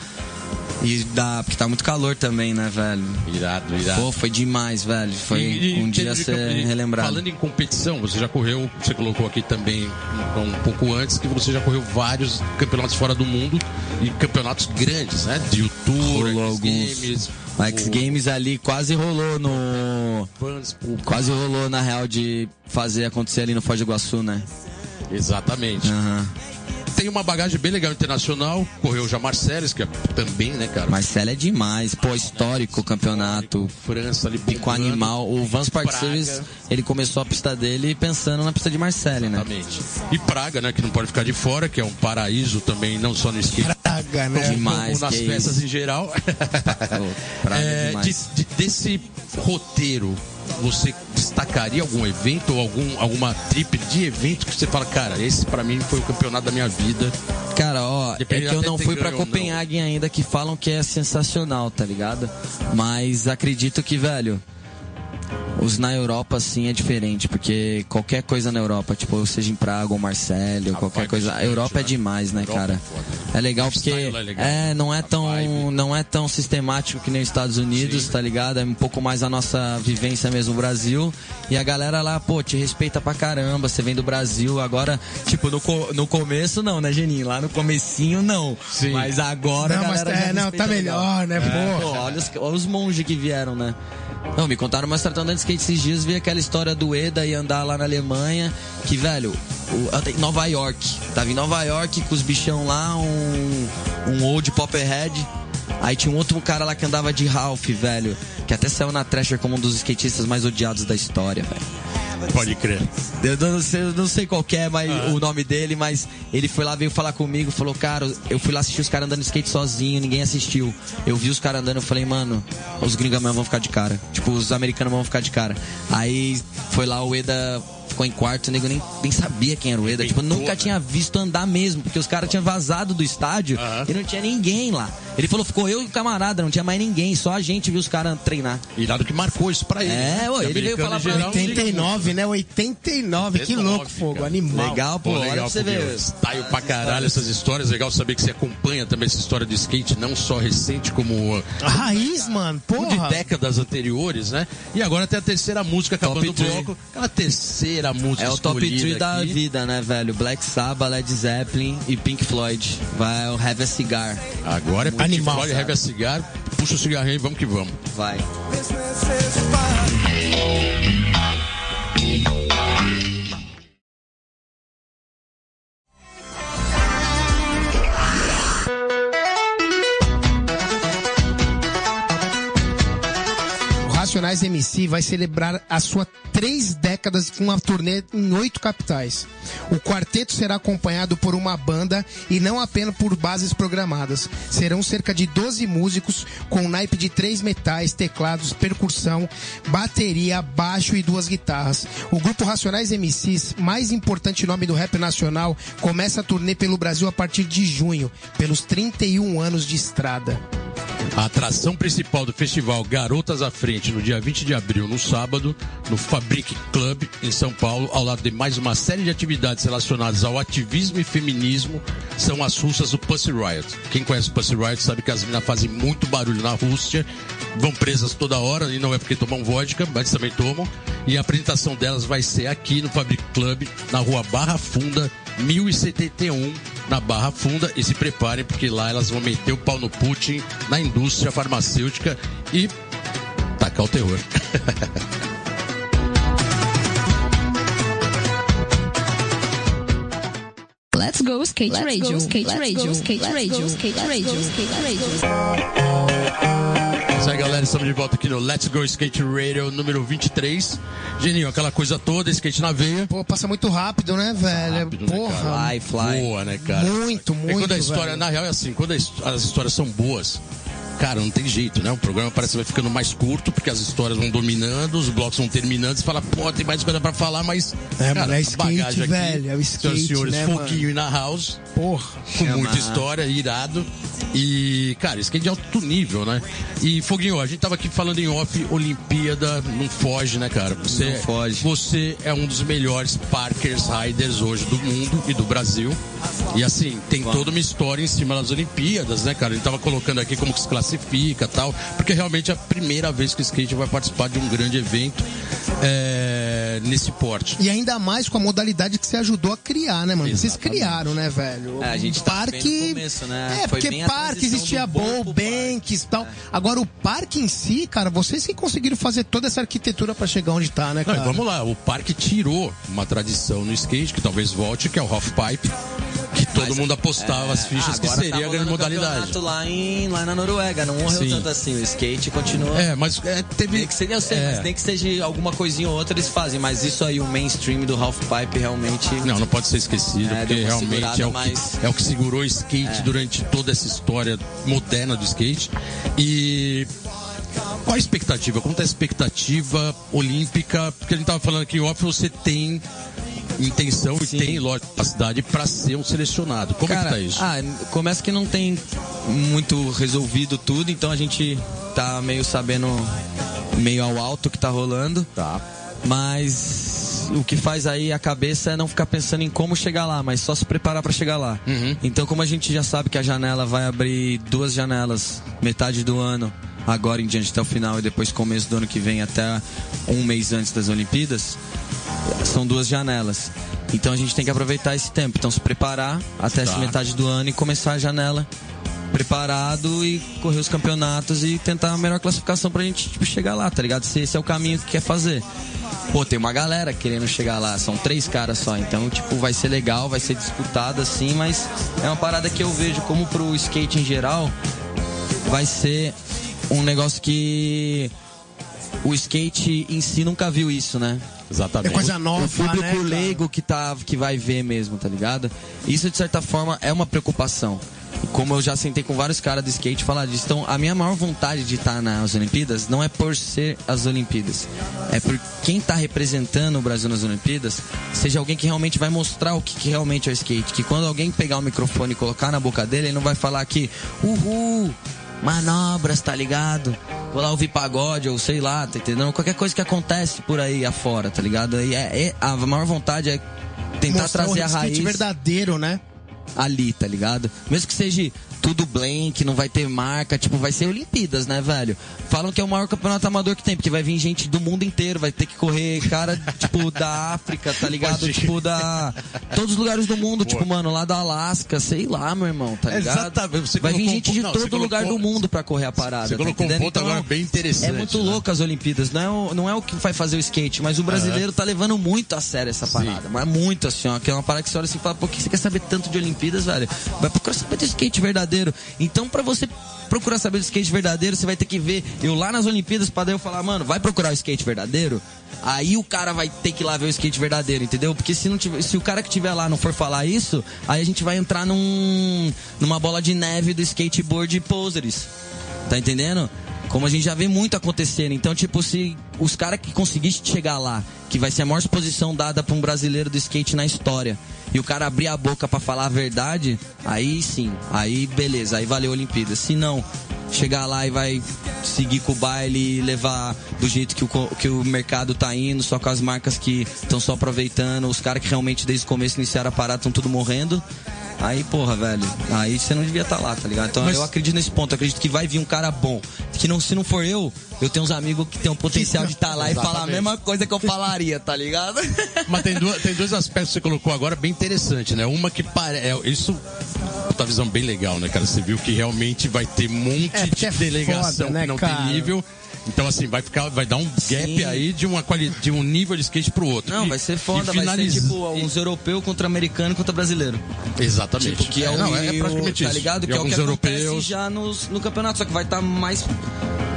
E dá, porque tá muito calor também, né, velho? Irado, irado. Pô, foi demais, velho. Foi E- e um dia ser relembrado. Falando em competição, você já correu, você colocou aqui também um, um pouco antes, que você já correu vários campeonatos fora do mundo e campeonatos grandes, né? De YouTube. Games. O X Games ali quase rolou no. Quase rolou, na real, de fazer acontecer ali no Foz do Iguaçu, né? Exatamente. Aham. Tem uma bagagem bem legal internacional, correu já Marcelo, que é também, né, cara? Marcelo é demais. Pô, histórico campeonato. França ali, bombando. animal. O Vans Park. Series, ele começou a pista dele pensando na pista de Marcele, né? Exatamente. E Praga, né, que não pode ficar de fora, que é um paraíso também, não só no skate, Praga, né? Demais, nas festas em geral. [laughs] É, de- de- desse roteiro, você destacaria algum evento ou algum, alguma trip de evento que você fala, cara, esse pra mim foi o campeonato da minha vida. Cara, ó, Depende é que eu não fui não. Copenhague ainda, que falam que é sensacional, tá ligado? Mas acredito que, velho, os na Europa, assim, é diferente, porque qualquer coisa na Europa, tipo, seja em Praga ou Marselha, ou qualquer coisa, a Europa é né? demais, né, Europa cara? é foda. É legal O porque style é legal. é, não é A tão, vibe. não é tão sistemático que nem os Estados Unidos, Sim. tá ligado? É um pouco mais a nossa vivência mesmo no Brasil. E a galera lá, pô, te respeita pra caramba, você vem do Brasil, agora, tipo, no, co- no começo não, né, Geninho? Lá no comecinho não. Sim. Mas agora Não, a mas é, não, tá legal. melhor, né, É, pô, olha os, olha os monges que vieram, né? Não, me contaram história andando de skate esses dias, vi aquela história do Eda e andar lá na Alemanha, que, velho, o, Nova York. Tava em Nova York com os bichão lá, um, um old popperhead. Aí tinha um outro cara lá que andava de Ralph, velho, que até saiu na Thrasher como um dos skatistas mais odiados da história, velho. Pode crer. Eu não sei, eu não sei qual é mas, o nome dele, mas ele foi lá, veio falar comigo, falou, cara, eu fui lá assistir os caras andando de skate sozinho, ninguém assistiu. Eu vi os caras andando, eu falei, mano, os gringos vão ficar de cara. Tipo, os americanos vão ficar de cara. Aí foi lá o Eda ficou em quarto, o nego nem, nem sabia quem era o Eda. Tipo, nunca tinha visto andar mesmo, porque os caras tinham vazado do estádio e não tinha ninguém lá. Ele falou, ficou eu e o camarada, não tinha mais ninguém, só a gente viu os caras treinar. E dado que marcou isso pra ele. É, né? ô, ele veio falar pra geral, 89, né? 89, que 89, louco, fogo, animal. Legal, pô, Pô, olha pra legal, você ver. Style pra caralho essas histórias. Legal saber que você acompanha também essa história de skate, não só recente, como uh, A raiz, mano, de porra. décadas anteriores, né? E agora tem a terceira música acabando Top o bloco. Aquela terceira música É o top escolhida 3 da vida, né, velho? Black Sabbath, Led Zeppelin e Pink Floyd. Vai o Have a Cigar. Agora é Pink Animal, Floyd. Heavy a Cigar. Puxa o cigarrinho e vamos que vamos. Vai. O Racionais MC vai celebrar a sua três décadas com uma turnê em oito capitais. O quarteto será acompanhado por uma banda e não apenas por bases programadas. Serão cerca de 12 músicos com um naipe de três metais, teclados, percussão, bateria, baixo e duas guitarras. O grupo Racionais MCs, mais importante nome do rap nacional, começa a turnê pelo Brasil a partir de junho, pelos 31 anos de estrada. A atração principal do festival Garotas à Frente, no dia 20 de abril, no sábado, no Fabric Club, em São Paulo, ao lado de mais uma série de atividades relacionadas ao ativismo e feminismo, são as russas do Pussy Riot. Quem conhece o Pussy Riot sabe que as meninas fazem muito barulho na Rússia, vão presas toda hora, e não é porque tomam vodka, mas também tomam. E a apresentação delas vai ser aqui no Fabric Club, na rua Barra Funda, 1071 na Barra Funda e se preparem porque lá elas vão meter o pau no Putin, na indústria farmacêutica e tacar o terror. Let's go skate radio, skate radio, skate radio, skate radio, skate radio. É isso aí, galera. Estamos de volta aqui no Let's Go Skate Radio número 23. Geninho, aquela coisa toda, skate na veia. Pô, passa muito rápido, né, velho? Rápido, né, Porra. Fly, fly. Boa, né, cara? Muito, É muito, quando a história, velho. na real, é assim, quando as histórias são boas, cara, não tem jeito, né? O programa parece que vai ficando mais curto, porque as histórias vão dominando, os blocos vão terminando, você fala, pô, tem mais coisa pra falar, mas. É, cara, mano, é skate, bagagem aqui, velho, é o senhoras e skate, senhores, né, Foguinho e na house, Porra. com Chama. muita história, irado. E, cara, skate de alto nível, né? E, Foguinho, a gente tava aqui falando em off, Olimpíada, não foge, né, cara? Você, Não foge. Você é um dos melhores Parkers Riders hoje do mundo e do Brasil. E, assim, tem toda uma história em cima das Olimpíadas, né, cara? Ele tava colocando aqui como que se classifica e tal, porque realmente é a primeira vez que o skate vai participar de um grande evento é, nesse porte. E ainda mais com a modalidade que você ajudou a criar, né, mano? Vocês Exatamente. criaram, né, velho? É, a gente tá parque. começo, né? É, Foi porque parque existia bom bowl, banks e tal. Agora o parque em si, cara, vocês que conseguiram fazer toda essa arquitetura pra chegar onde tá, né, Não, cara? vamos lá, o parque tirou uma tradição no skate, que talvez volte, que é o half pipe, que todo mundo apostava as fichas Ah, que seria tá a grande modalidade. Lá, em, lá na Noruega, não morreu Sim. tanto assim. O skate continua. É, mas é, teve. Nem que seja, eu sei, é. mas nem que seja alguma coisinha ou outra eles fazem, mas isso aí, o mainstream do half pipe realmente. Não, não pode ser esquecido, É, porque realmente é o, mas- que, é o que segurou o skate durante toda essa história moderna do skate. E qual a expectativa? Como está a expectativa olímpica? Porque a gente estava falando em off, você tem intenção e tem lógico, capacidade para ser um selecionado. Como é que Cara, tá isso? Ah, começa que não tem muito resolvido tudo, então a gente tá meio sabendo meio ao alto o que tá rolando. Tá. Mas o que faz aí a cabeça é não ficar pensando em como chegar lá, mas só se preparar para chegar lá. Uhum. Então, como a gente já sabe que a janela vai abrir duas janelas, metade do ano, agora em diante até o final e depois começo do ano que vem até um mês antes das Olimpíadas, são duas janelas. Então a gente tem que aproveitar esse tempo. Então se preparar até essa Tá. metade do ano e começar a janela preparado e correr os campeonatos e tentar a melhor classificação pra gente tipo, chegar lá, tá ligado? Se esse é o caminho que quer fazer. Pô, tem uma galera querendo chegar lá, são três caras só, então, tipo, vai ser legal, vai ser disputado assim, mas é uma parada que eu vejo como pro skate em geral, vai ser um negócio que o skate em si nunca viu isso, né? Exatamente. É coisa nova, o público né, leigo que, tá, que vai ver mesmo, tá ligado? Isso, de certa forma, é uma preocupação. Como eu já sentei com vários caras do skate falar disso. Então, a minha maior vontade de estar nas Olimpíadas não é por ser as Olimpíadas. É por quem tá representando o Brasil nas Olimpíadas seja alguém que realmente vai mostrar o que, que realmente é o skate. Que quando alguém pegar o microfone e colocar na boca dele, ele não vai falar que, uhul, manobras, tá ligado? Vou lá ouvir pagode ou sei lá, tá entendendo? Qualquer coisa que acontece por aí afora, tá ligado? E é, é- a maior vontade é tentar Mostrar trazer o a raiz verdadeiro, né? ali, tá ligado? Mesmo que seja tudo blank, não vai ter marca, tipo, vai ser Olimpíadas, né, velho? Falam que é o maior campeonato amador que tem, porque vai vir gente do mundo inteiro, vai ter que correr cara, [laughs] tipo, da África, tá ligado? Tipo, da. Todos os lugares do mundo, tipo, mano, lá da Alasca, sei lá, meu irmão, tá ligado? Exatamente, você vai vir um gente de não, todo lugar colocou- do mundo pra correr a parada. Você tá colocou um entendendo? ponto agora bem interessante, É muito né? louco as Olimpíadas, não é, o, não é o que vai fazer o skate, mas o brasileiro tá levando muito a sério essa parada. Mas muito assim, ó, que é uma parada que você olha assim e fala, pô, que você quer saber tanto de Olimpíadas, velho? Vai procurar saber do skate verdadeiro. Então, pra você procurar saber do skate verdadeiro, você vai ter que ver eu lá nas Olimpíadas pra daí eu falar, mano, vai procurar o skate verdadeiro? Aí o cara vai ter que ir lá ver o skate verdadeiro, entendeu? Porque se, não tiver, se o cara que tiver lá não for falar isso, aí a gente vai entrar num, numa bola de neve do skateboard posers. Tá entendendo? Como a gente já vê muito acontecendo. Então, tipo, se os caras que conseguissem chegar lá, que vai ser a maior exposição dada pra um brasileiro do skate na história, e o cara abrir a boca pra falar a verdade, aí sim, aí beleza, aí valeu a Olimpíada. Se não, chegar lá e vai seguir com o baile e levar do jeito que o, que o mercado tá indo, só com as marcas que estão só aproveitando, os caras que realmente desde o começo iniciaram a parada estão tudo morrendo. Aí, porra, velho, aí você não devia estar lá, tá ligado? Então Mas- eu acredito nesse ponto, acredito que vai vir um cara bom. Que não, se não for eu, eu tenho uns amigos que tem o potencial de estar lá e falar a mesma coisa que eu falaria, tá ligado? [laughs] Mas tem, duas- tem dois aspectos que você colocou agora bem interessante, né? Uma que parece. Isso. Puta visão bem legal, né, cara? Você viu que realmente vai ter um monte É, de é delegação foda, né, que não cara? tem nível. Então, assim, vai ficar, vai dar um gap Sim. aí de, uma quali de um nível de skate pro outro. Não, E- vai ser foda, vai ser tipo uns europeus contra americano contra brasileiro. Exatamente. Tipo, que é, o não, é, nível, praticamente tá ligado? Que é o que europeus. já nos, no campeonato, só que vai estar mais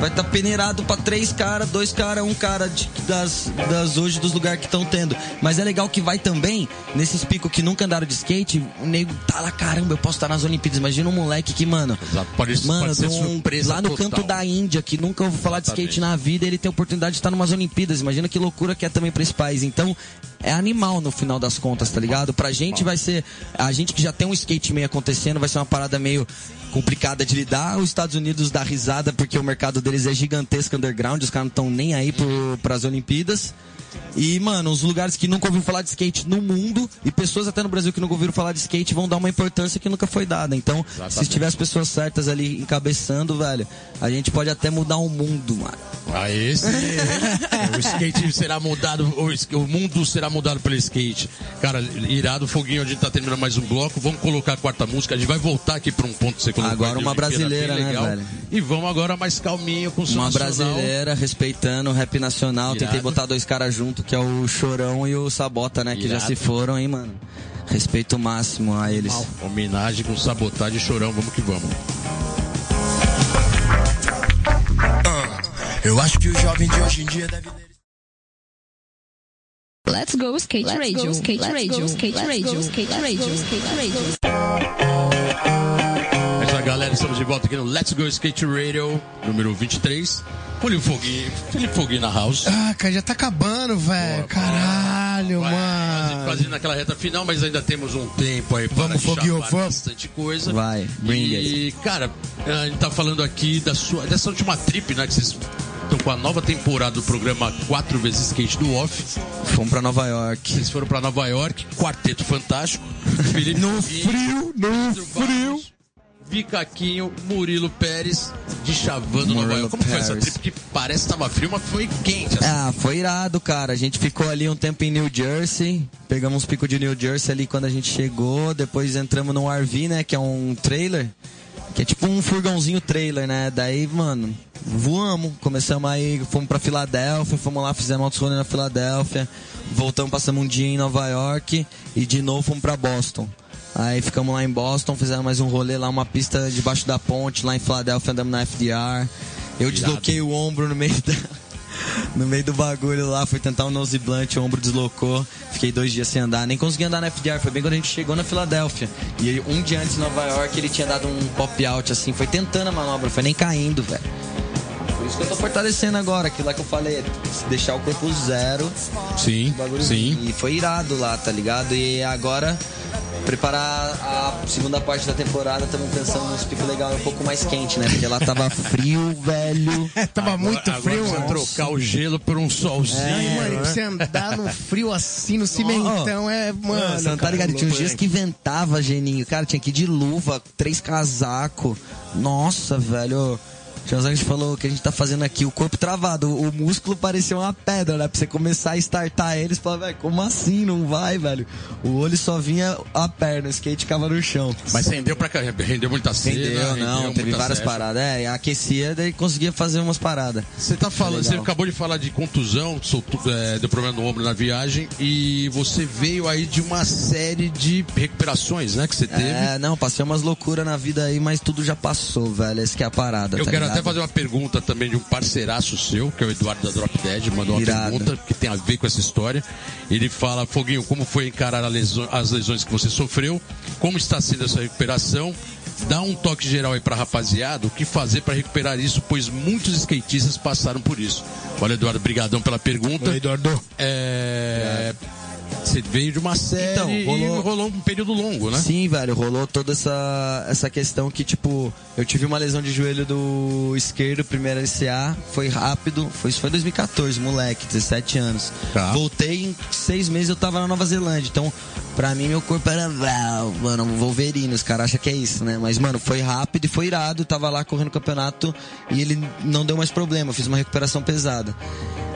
vai estar peneirado pra três caras, dois caras, um cara de- das, das hoje dos lugares que estão tendo. Mas é legal que vai também, nesses picos que nunca andaram de skate, o nego tá lá, caramba, eu posso estar nas Olimpíadas. Imagina um moleque que, mano, Exato, pode- mano, pode um- lá no total. canto da Índia, que nunca ouviu falar de Exatamente. Na vida, ele tem a oportunidade de estar numas Olimpíadas. Imagina que loucura que é também pra esse país. Então, é animal no final das contas, tá ligado? Pra gente vai ser. A gente que já tem um skate meio acontecendo, vai ser uma parada meio complicada de lidar. Os Estados Unidos dá risada porque o mercado deles é gigantesco underground, os caras não estão nem aí pro, pras Olimpíadas. E, mano, os lugares que nunca ouviram falar de skate no mundo e pessoas até no Brasil que nunca ouviram falar de skate vão dar uma importância que nunca foi dada. Então, se tiver as pessoas certas ali encabeçando, velho, a gente pode até mudar o mundo, mano. Ah, esse. [laughs] o skate será mudado, o, mundo será mudado pelo skate. Cara, irado, foguinho, a gente tá terminando mais um bloco. Vamos colocar a quarta música. A gente vai voltar aqui pra um ponto que você colocou. Agora aí uma brasileira, né, legal. velho? E vamos agora mais calminho com o Uma nacional. brasileira respeitando o rap nacional. Tentei Irado. botar dois caras junto, que é o Chorão e o Sabota, né? Que já Irado. se foram, hein, mano. Respeito máximo a eles. Homenagem com sabotagem e chorão, vamos que vamos. Eu acho que o jovem de hoje em dia deve. Let's go skate radio, skate radio, skate radio, skate radio, skate radio. Aí, galera. Estamos de volta aqui no Let's Go Skate Radio, número 23. Felipe Foguinho, Felipe Foguinho na house. Ah, cara, já tá acabando, velho. Caralho, Quase, mano. quase naquela reta final, mas ainda temos um tempo aí para Vamos, Foguinho, vamos. bastante coisa. Vai, bring E, cara, a gente tá falando aqui da sua, dessa última trip, né? Que vocês estão com a nova temporada do programa 4 vezes Skate do Off. Fomos pra Nova York. Vocês foram pra Nova York, quarteto fantástico. [laughs] Felipe No Foguinho, frio, no frio. Barros, Vicaquinho, Murilo Pérez, de Chavando Nova York. Como foi essa trip? Que parece que tava frio, mas foi quente. assim. Ah, foi irado, cara. A gente ficou ali um tempo em New Jersey. Pegamos uns picos de New Jersey ali quando a gente chegou. Depois entramos no RV, né? Que é um trailer. Que é tipo um furgãozinho trailer, né? Daí, mano, voamos. Começamos aí, fomos pra Filadélfia. Fomos lá, fizemos outros rolê na Filadélfia. Voltamos, passamos um dia em Nova York. E de novo fomos pra Boston. Aí ficamos lá em Boston, fizemos mais um rolê lá, uma pista debaixo da ponte, lá em Filadélfia, andamos na FDR. Eu desloquei o ombro no meio da, [laughs] no meio do bagulho lá, fui tentar um nose blunt, o ombro deslocou. Fiquei dois dias sem andar, nem consegui andar na FDR. Foi bem quando a gente chegou na Filadélfia. E aí, um dia antes em Nova York, ele tinha dado um pop-out assim, foi tentando a manobra, foi nem caindo, velho. Isso que eu tô fortalecendo agora, aquilo lá que eu falei, se deixar o corpo zero. Sim, o bagulho sim. E foi irado lá, tá ligado? E agora preparar a segunda parte da temporada, estamos pensando num pico legal um pouco mais quente, né? Porque lá tava [laughs] frio, velho. tava muito Agora frio, precisa mano. trocar o gelo por um solzinho. Ai, mano, e né? você andar no frio assim, no cimentão, é, mano. Você não tá ligado? Tinha uns dias hein? que ventava, Geninho. Cara, tinha que ir de luva, três casacos. Nossa, velho. Que falou que a gente tá fazendo aqui, o corpo travado, o músculo parecia uma pedra, né? Pra você começar a startar eles, falar, velho, como assim? Não vai, velho. O olho só vinha a perna, o skate ficava no chão. Mas rendeu pra caramba, rendeu muita cena. Rendeu, não, rendeu teve várias session. paradas. É, aquecia, daí conseguia fazer umas paradas. Você tá falando, você acabou de falar de contusão, soltou, é, deu problema no ombro na viagem e você veio aí de uma série de recuperações, né, que você teve. É, não, passei umas loucuras na vida aí, mas tudo já passou, velho. Essa que é a parada. Eu tá quero ligado? Até fazer uma pergunta também de um parceiraço seu, que é o Eduardo da Drop Dead, mandou uma Irado. pergunta que tem a ver com essa história. Ele fala, Foguinho, como foi encarar a leso- as lesões que você sofreu? Como está sendo essa recuperação? Dá um toque geral aí pra rapaziada, o que fazer para recuperar isso, pois muitos skatistas passaram por isso. Olha, Eduardo, brigadão pela pergunta. Oi, Eduardo. É... Você veio de uma série Então, e rolou- rolou um período longo, né? Sim, velho, rolou toda essa, essa questão que, tipo, eu tive uma lesão de joelho do esquerdo, primeira LCA, foi rápido, foi, isso foi 2014, moleque, 17 anos. Tá. Voltei em seis meses eu tava na Nova Zelândia, então, pra mim, meu corpo era, mano, Wolverine, os caras acham que é isso, né? Mas, mano, foi rápido e foi irado, tava lá correndo o campeonato e ele não deu mais problema, fiz uma recuperação pesada.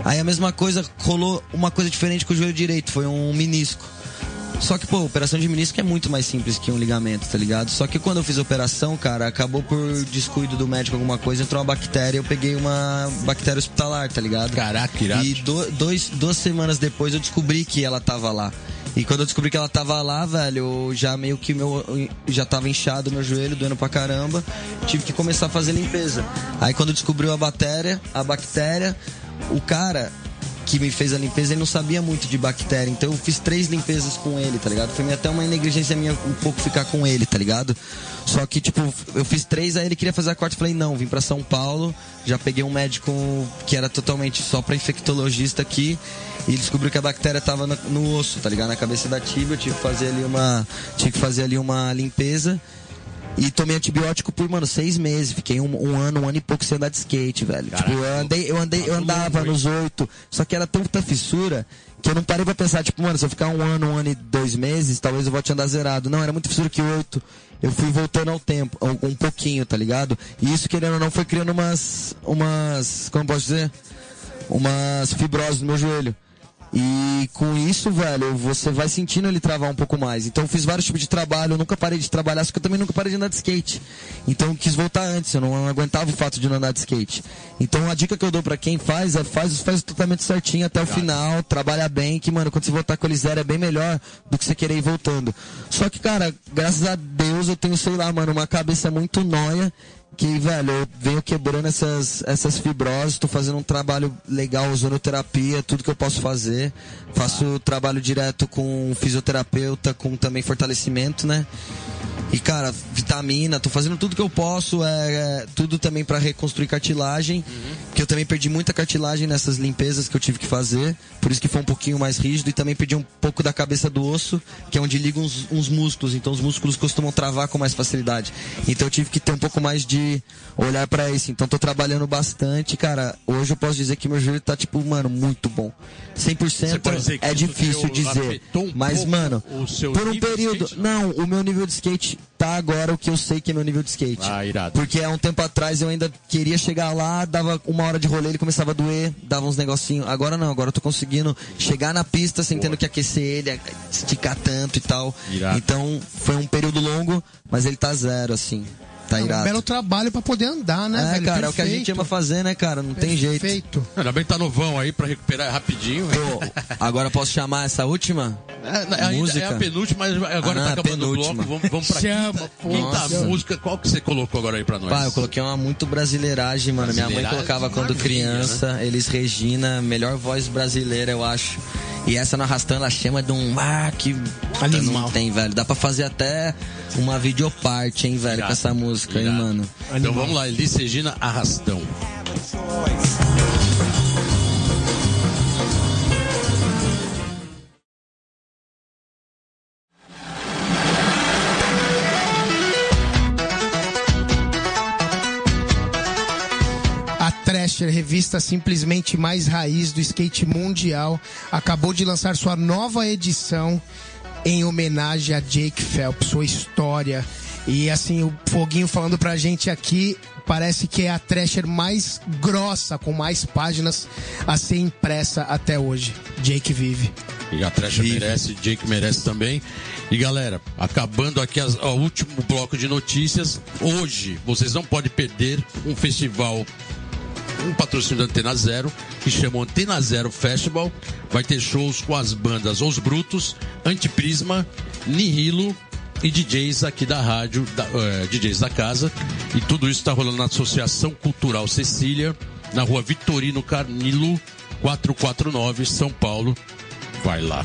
Aí a mesma coisa, rolou uma coisa diferente com o joelho direito, foi um menisco. Só que, pô, operação de menisco é muito mais simples que um ligamento, tá ligado? Só que quando eu fiz a operação, cara, acabou por descuido do médico alguma coisa, entrou uma bactéria, eu peguei uma bactéria hospitalar, tá ligado? Caraca, irado. E do- dois, duas semanas depois eu descobri que ela tava lá. E quando eu descobri que ela tava lá, velho, eu já meio que meu. Já tava inchado meu joelho, doendo pra caramba. Tive que começar a fazer limpeza. Aí quando descobriu a bactéria, a bactéria, o cara que me fez a limpeza, ele não sabia muito de bactéria. Então eu fiz três limpezas com ele, tá ligado? Foi até uma negligência minha um pouco ficar com ele, tá ligado? Só que, tipo, eu fiz três, aí ele queria fazer a quarta. Falei, não, vim pra São Paulo. Já peguei um médico que era totalmente só pra infectologista aqui. E descobriu que a bactéria tava no, no osso, tá ligado? Na cabeça da tibia. Eu tive que fazer ali uma, tive que fazer ali uma limpeza. E tomei antibiótico por, mano, seis meses. Fiquei um, um ano, um ano e pouco sem andar de skate, velho. Caraca, tipo, eu andei, eu andei, eu andava nos oito. Só que era tanta fissura que eu não parei pra pensar, tipo, mano, se eu ficar um ano, um ano e dois meses, talvez eu volte a andar zerado. Não, era muito fissura que oito. Eu fui voltando ao tempo, um pouquinho, tá ligado? E isso, querendo ou não, foi criando umas, umas, como posso dizer? Umas fibroses no meu joelho. E com isso, velho, você vai sentindo ele travar um pouco mais. Então eu fiz vários tipos de trabalho, eu nunca parei de trabalhar, só que eu também nunca parei de andar de skate. Então eu quis voltar antes, eu não aguentava o fato de não andar de skate. Então a dica que eu dou pra quem faz é faz, faz o tratamento certinho até o final, trabalha bem, que, mano, quando você voltar com ele zero é bem melhor do que você querer ir voltando. Só que, cara, graças a Deus eu tenho, sei lá, mano, uma cabeça muito nóia que, velho, eu venho quebrando essas, essas fibroses, tô fazendo um trabalho legal, ozonoterapia, tudo que eu posso fazer. Faço trabalho direto com fisioterapeuta, com também fortalecimento, né? E, cara, vitamina, tô fazendo tudo que eu posso, é, é, tudo também pra reconstruir cartilagem, que eu também perdi muita cartilagem nessas limpezas que eu tive que fazer, por isso que foi um pouquinho mais rígido, e também perdi um pouco da cabeça do osso, que é onde ligam uns, uns músculos, então os músculos costumam travar com mais facilidade. Então eu tive que ter um pouco mais de olhar pra isso, então tô trabalhando bastante, cara, hoje eu posso dizer que meu joelho tá, tipo, mano, muito bom. 100% pode dizer que é difícil dizer, um mas, mano, por um período... skate? Não, o meu nível de skate tá agora o que eu sei que é meu nível de skate. Ah, irado. Porque há um tempo atrás eu ainda queria chegar lá, dava uma hora de rolê, ele começava a doer, dava uns negocinhos. Agora não, agora eu tô conseguindo chegar na pista sem tendo que aquecer ele, esticar tanto e tal. Irado. Então foi um período longo, mas ele tá zero, assim. Tá É um irado. belo trabalho pra poder andar, né, É, velho? cara, é o que a Perfeito. gente ama fazer, né, cara? Não tem jeito. Perfeito. Ainda bem que tá novão aí pra recuperar rapidinho. Pô, agora posso chamar essa última? É, música? é a penúltima, mas agora Ah, não, tá é acabando o bloco. Vamos, vamos pra Chama, quinta, pô. quinta Nossa. música. Qual que você colocou agora aí pra nós? Pá, eu coloquei uma muito brasileiragem, mano. Minha mãe Brasileiragem, colocava quando criança. Elis Regina, melhor voz brasileira, eu acho. E essa no arrastão, ela chama de um. Ah, que. puta, Animal. Não tem, velho. Dá pra fazer até uma videoparte, hein, velho, com essa música aí, Irado. mano. Então vamos lá, Elis Regina Arrastão. A Thrasher, revista simplesmente mais raiz do skate mundial, acabou de lançar sua nova edição em homenagem a Jake Phelps, sua história. E assim, o Foguinho falando pra gente aqui, parece que é a Thrasher mais grossa, com mais páginas a ser impressa até hoje. Jake vive. E a Trecha merece, Jake merece também. E galera, acabando aqui as- o último bloco de notícias. Hoje, vocês não podem perder um festival, um patrocínio da Antena Zero, que chama Antena Zero Festival. Vai ter shows com as bandas Os Brutos, Antiprisma, Nihilo e DJs aqui da rádio, da, eh, DJs da casa. E tudo isso está rolando na Associação Cultural Cecília, na rua Vitorino Carnilo, 449, São Paulo. Vai lá.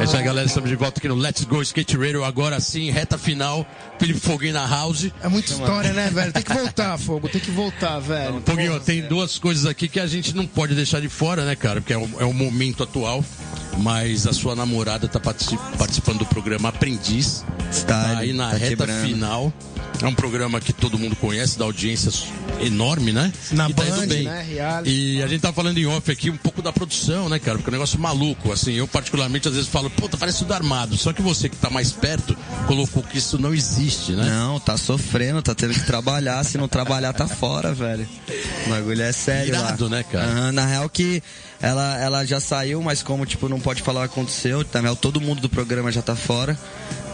É isso aí, galera. Estamos de volta aqui no Let's Go Skate Radio. Agora sim, reta final. Felipe Foguinho na house. É muita história, né, velho? Tem que voltar, Fogo, tem que voltar, velho. Foguinho, tem duas coisas aqui que a gente não pode deixar de fora, né, cara? Porque é o, é o momento atual. Mas a sua namorada tá partici- participando do programa Aprendiz. Está, aí na tá reta quebrando. final. É um programa que todo mundo conhece, da audiência enorme, né? Na e tá Band, bem. né? Reality. E a gente tá falando em off aqui um pouco da produção, né, cara? Porque é um negócio maluco. Assim, eu particularmente às vezes falo, puta, parece tudo armado. Só que você que tá mais perto colocou que isso não existe, né? Não, tá sofrendo, tá tendo que trabalhar. Se não trabalhar, tá fora, velho. O bagulho é sério Irado, lá. né, cara? Aham, na real que ela, ela já saiu, mas como, tipo, não pode falar o que aconteceu, real todo mundo do programa já tá fora.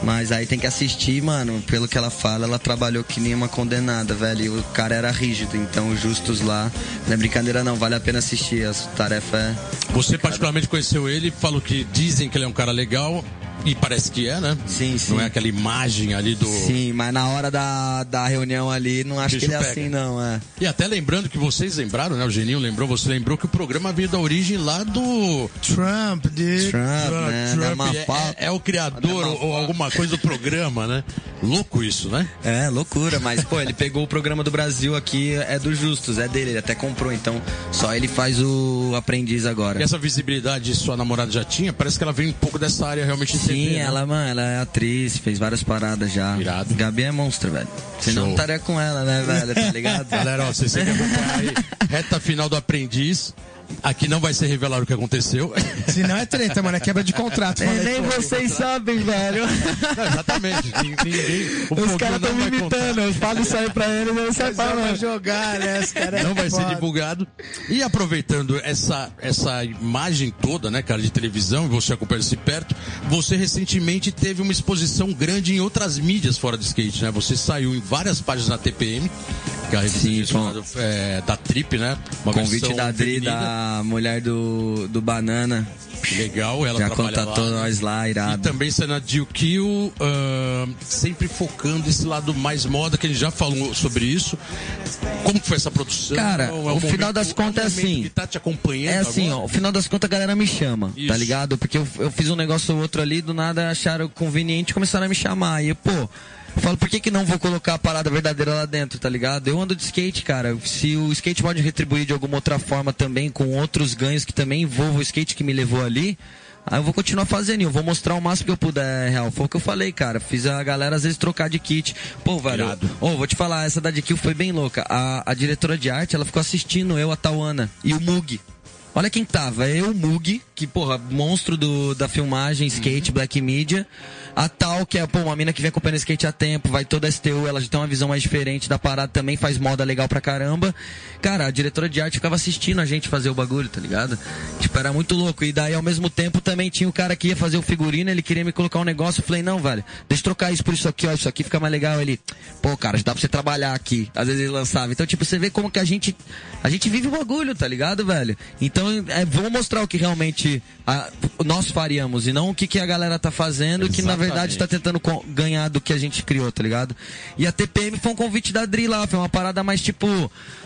Mas aí tem que assistir, mano. Pelo que ela fala, ela trabalhou que nem uma condenada, velho. E o cara era rígido, então os justos lá. Não é brincadeira, não. Vale a pena assistir. A tarefa é. Você particularmente conheceu ele, falou que dizem que ele é um cara legal. E parece que é, né? Sim, sim. Não é aquela imagem ali do. Sim, mas na hora da, da reunião ali, não acho Bicho que ele é pega. assim, não. É. E até lembrando que vocês lembraram, né? O Geninho lembrou, você lembrou que o programa veio da origem lá do. Trump, dude. Trump, né? Da Trump Mafal- é, é o criador ou, ou alguma coisa do programa, né? Louco isso, né? É, loucura, mas, pô, ele pegou o programa do Brasil aqui, é dos justos, é dele, ele até comprou, então só ele faz o aprendiz agora. E essa visibilidade sua namorada já tinha? Parece que ela vem um pouco dessa área realmente de Sim, né? ela, mano, ela é atriz, fez várias paradas já. Irado. Gabi é monstro, velho. Senão Show. não estaria com ela, né, velho? Tá ligado? [laughs] Galera, ó, vocês têm que acompanhar aí. Reta final do aprendiz. Aqui não vai ser revelado o que aconteceu. [laughs] Se não é treta, mano, é quebra de contrato. Falei, Nem vocês sabem, velho. Não, exatamente. Os caras não tão me vai imitando, eu falo isso aí pra eles, não sai pra não. jogar, né? Cara é não vai ser foda. divulgado. E aproveitando essa, essa imagem toda, né, cara, de televisão, e você acompanha de perto, você recentemente teve uma exposição grande em outras mídias fora de skate, né? Você saiu em várias páginas na TPM, que é a revista Sim, direcionada, é, da Trip, né? Uma Convite da Adri, feminina. Mulher do, do Banana. Legal, ela Já contatou lá. nós lá, E irado. também você na Kill, ahn, sempre focando esse lado mais moda, que a gente já falou sobre isso. Como foi essa produção? Cara, É um o final das contas é momento assim. Que tá te acompanhando É assim, ó, o final das contas a galera me chama, Isso. tá ligado? Porque eu, eu fiz um negócio ou outro ali, do nada acharam conveniente e começaram a me chamar. E eu, pô, eu falo, por que que não vou colocar a parada verdadeira lá dentro, tá ligado? Eu ando de skate, cara. Se o skate pode retribuir de alguma outra forma também, com outros ganhos que também envolvam o skate que me levou ali, aí eu vou continuar fazendo, e eu vou mostrar o máximo que eu puder, real. Foi o que eu falei, cara. Fiz a galera às vezes trocar de kit. Pô, velho. Ô, vou te falar, essa da de Kill foi bem louca. A, a diretora de arte, ela ficou assistindo eu, a Tauana e o Mug. Olha quem tava, eu, Mug, que, porra, monstro do, da filmagem, skate, black media. A tal, que é, pô, uma mina que vem acompanhando skate há tempo, vai toda STU, ela já tem uma visão mais diferente da parada, também faz moda legal pra caramba. Cara, a diretora de arte ficava assistindo a gente fazer o bagulho, tá ligado? Tipo, era muito louco. E daí, ao mesmo tempo, também tinha o cara que ia fazer o figurino, ele queria me colocar um negócio, eu falei, não, velho, deixa eu trocar isso por isso aqui, ó, isso aqui fica mais legal. Ele, pô, cara, já dá pra você trabalhar aqui. Às vezes ele lançava. Então, tipo, você vê como que a gente, a gente vive o bagulho, tá ligado, velho? Então, é, vamos mostrar o que realmente a, nós faríamos e não o que, que a galera tá fazendo, Exatamente. que na verdade tá tentando ganhar do que a gente criou, tá ligado? E a TPM foi um convite da Dri lá, foi uma parada mais tipo.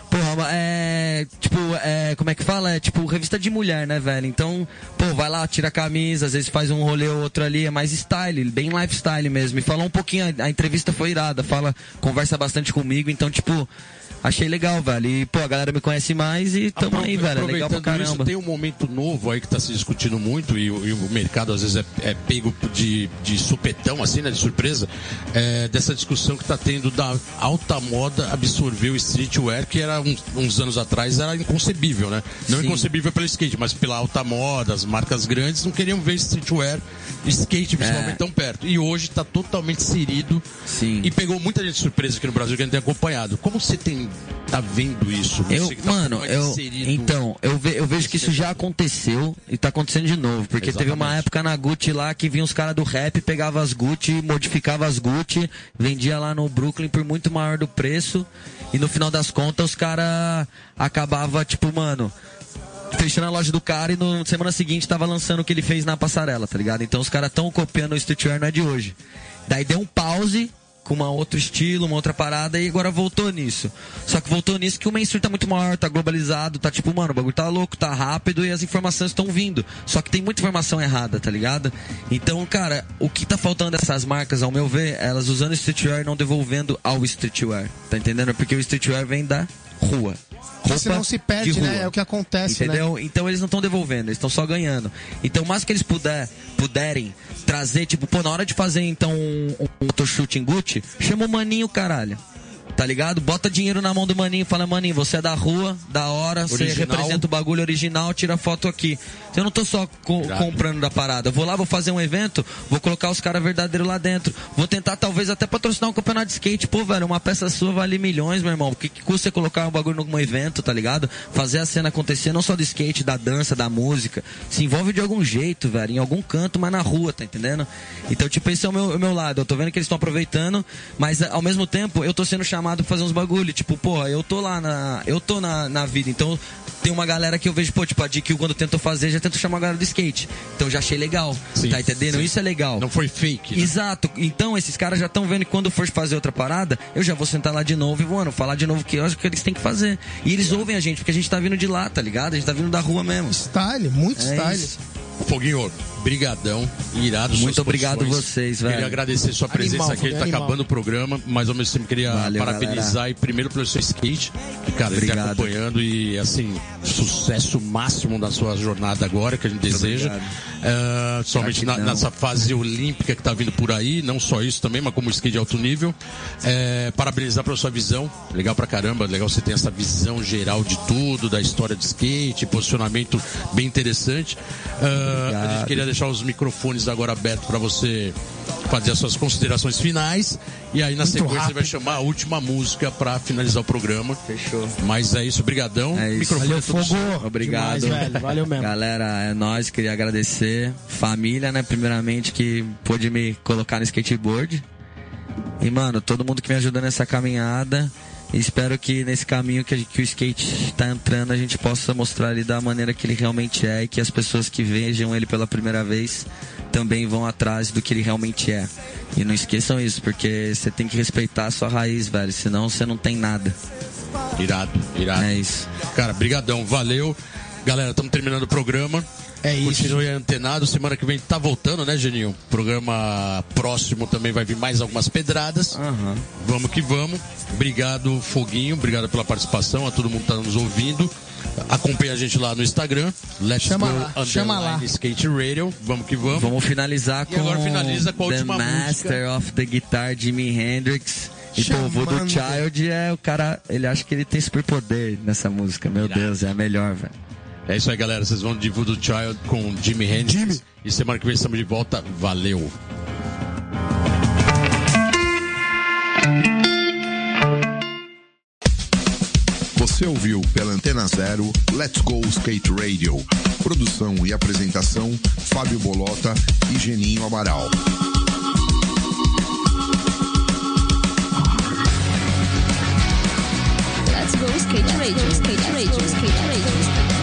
Porra, é. Tipo, é. Como é que fala? É tipo revista de mulher, né, velho? Então, pô, vai lá, tira a camisa, às vezes faz um rolê ou outro ali, é mais style, bem lifestyle mesmo. E falou um pouquinho, a, a entrevista foi irada, fala, conversa bastante comigo, então, tipo achei legal, velho. E, pô, a galera me conhece mais e tamo aí, velho. É legal pra caramba. Isso, tem um momento novo aí que tá se discutindo muito e, e o mercado às vezes é, é, pego de, de supetão, assim, né, de surpresa, é, dessa discussão que tá tendo da alta moda absorver o streetwear, que era uns, uns anos atrás era inconcebível, né? Não Sim. inconcebível pelo skate, mas pela alta moda, as marcas grandes não queriam ver streetwear, skate principalmente é. tão perto. E hoje tá totalmente inserido Sim. e pegou muita gente de surpresa aqui no Brasil que a gente tem acompanhado. Como você tem tá vendo isso? Você eu, tá mano, eu, então, eu, ve, eu vejo que isso já aconteceu e tá acontecendo de novo. Porque Exatamente. teve uma época na Gucci lá que vinha os caras do rap, pegava as Gucci, modificava as Gucci, vendia lá no Brooklyn por muito maior do preço. E no final das contas os caras acabava tipo, mano, fechando a loja do cara e no semana seguinte tava lançando o que ele fez na passarela, tá ligado? Então os caras tão copiando o streetwear não é de hoje. Daí deu um pause, com uma outro estilo, uma outra parada, e agora voltou nisso. Só que voltou nisso que o mainstream tá muito maior, tá globalizado, tá tipo, mano, o bagulho tá louco, tá rápido e as informações estão vindo. Só que tem muita informação errada, tá ligado? Então, cara, o que tá faltando dessas marcas, ao meu ver, elas usando streetwear e não devolvendo ao streetwear, tá entendendo? Porque o streetwear vem da rua. Roupa Senão se perde, né? É o que acontece, né? Entendeu? Né? Então eles não estão devolvendo, eles estão só ganhando. Então, mais que eles puder, puderem trazer, tipo, pô, na hora de fazer então um, um, um shooting Gucci, chama o maninho, caralho tá ligado? Bota dinheiro na mão do maninho e fala, maninho, você é da rua, da hora, você representa o bagulho original, tira foto aqui. Eu não tô só co comprando da parada. Eu vou lá, vou fazer um evento, vou colocar os caras verdadeiros lá dentro. Vou tentar, talvez, até patrocinar um campeonato de skate. Pô, velho, uma peça sua vale milhões, meu irmão. O que, que custa você colocar um bagulho num evento, tá ligado? Fazer a cena acontecer, não só do skate, da dança, da música. Se envolve de algum jeito, velho, em algum canto, mas na rua, tá entendendo? Então, tipo, esse é o meu, o meu lado. Eu tô vendo que eles estão aproveitando, mas ao mesmo tempo, eu tô sendo chamado pra fazer uns bagulho. Tipo, porra, eu tô lá na. Eu tô na, na vida, então tem uma galera que eu vejo, pô, tipo, a DQ quando tentou fazer, já tentou chamar a galera do skate. Então já achei legal. Sim, tá entendendo? Sim. Isso é legal. Não foi fake. Né? Exato. Então esses caras já estão vendo que quando for fazer outra parada, eu já vou sentar lá de novo e, mano, falar de novo que eu acho que eles têm que fazer. E eles ouvem a gente, porque a gente tá vindo de lá, tá ligado? A gente tá vindo da rua mesmo. Style, muito é style. Isso. Foguinho, brigadão, irado. Muito obrigado posições. vocês, velho. Queria agradecer sua presença animal, aqui, ele tá acabando o programa, mas ao mesmo tempo queria Valeu, parabenizar e primeiro pelo seu skate, que, cara, ele tá acompanhando e, assim, sucesso máximo na sua jornada agora, que a gente Muito deseja. Uh, somente na, nessa fase olímpica que tá vindo por aí, não só isso também, mas como o skate de alto nível. Uh, parabenizar pela sua visão, legal pra caramba, legal você ter essa visão geral de tudo, da história de skate, posicionamento bem interessante. Uh, a gente queria deixar os microfones agora abertos para você fazer as suas considerações finais. E aí, na Muito sequência, rápido. vai chamar a última música para finalizar o programa. Fechou. Mas é isso, brigadão. É isso. Microfone Valeu, fogo. Obrigado. Demais, Valeu mesmo. Galera, é nós, queria agradecer. Família, né, primeiramente, que pôde me colocar no skateboard. E, mano, todo mundo que me ajudou nessa caminhada. Espero que nesse caminho que, que o skate está entrando a gente possa mostrar ele da maneira que ele realmente é e que as pessoas que vejam ele pela primeira vez também vão atrás do que ele realmente é. E não esqueçam isso, porque você tem que respeitar a sua raiz, velho, senão você não tem nada. Irado, irado. É isso. Cara, brigadão, valeu. Galera, estamos terminando o programa. É isso. Continue antenado. Semana que vem tá voltando, né, Geninho? Programa próximo também vai vir mais algumas pedradas. Uhum. Vamos que vamos. Obrigado, Foguinho. Obrigado pela participação. A todo mundo que tá nos ouvindo. Acompanhe a gente lá no Instagram. Let's chama go lá, chama lá. Skate Radio. Vamos que vamos. Vamos finalizar com, agora finaliza com a The última Master música. of the Guitar, Jimi Hendrix. E pô, o Voodoo Child é o cara, ele acha que ele tem superpoder nessa música. Meu Deus, é a melhor, velho. É isso aí, galera. Vocês vão de Voodoo Child com Jimmy Hendrix. Jimmy. E semana que vem estamos de volta. Valeu. Você ouviu pela Antena Zero Let's Go Skate Radio. Produção e apresentação Fábio Bolota e Geninho Amaral. Let's go skate radio, skate radio, skate radio.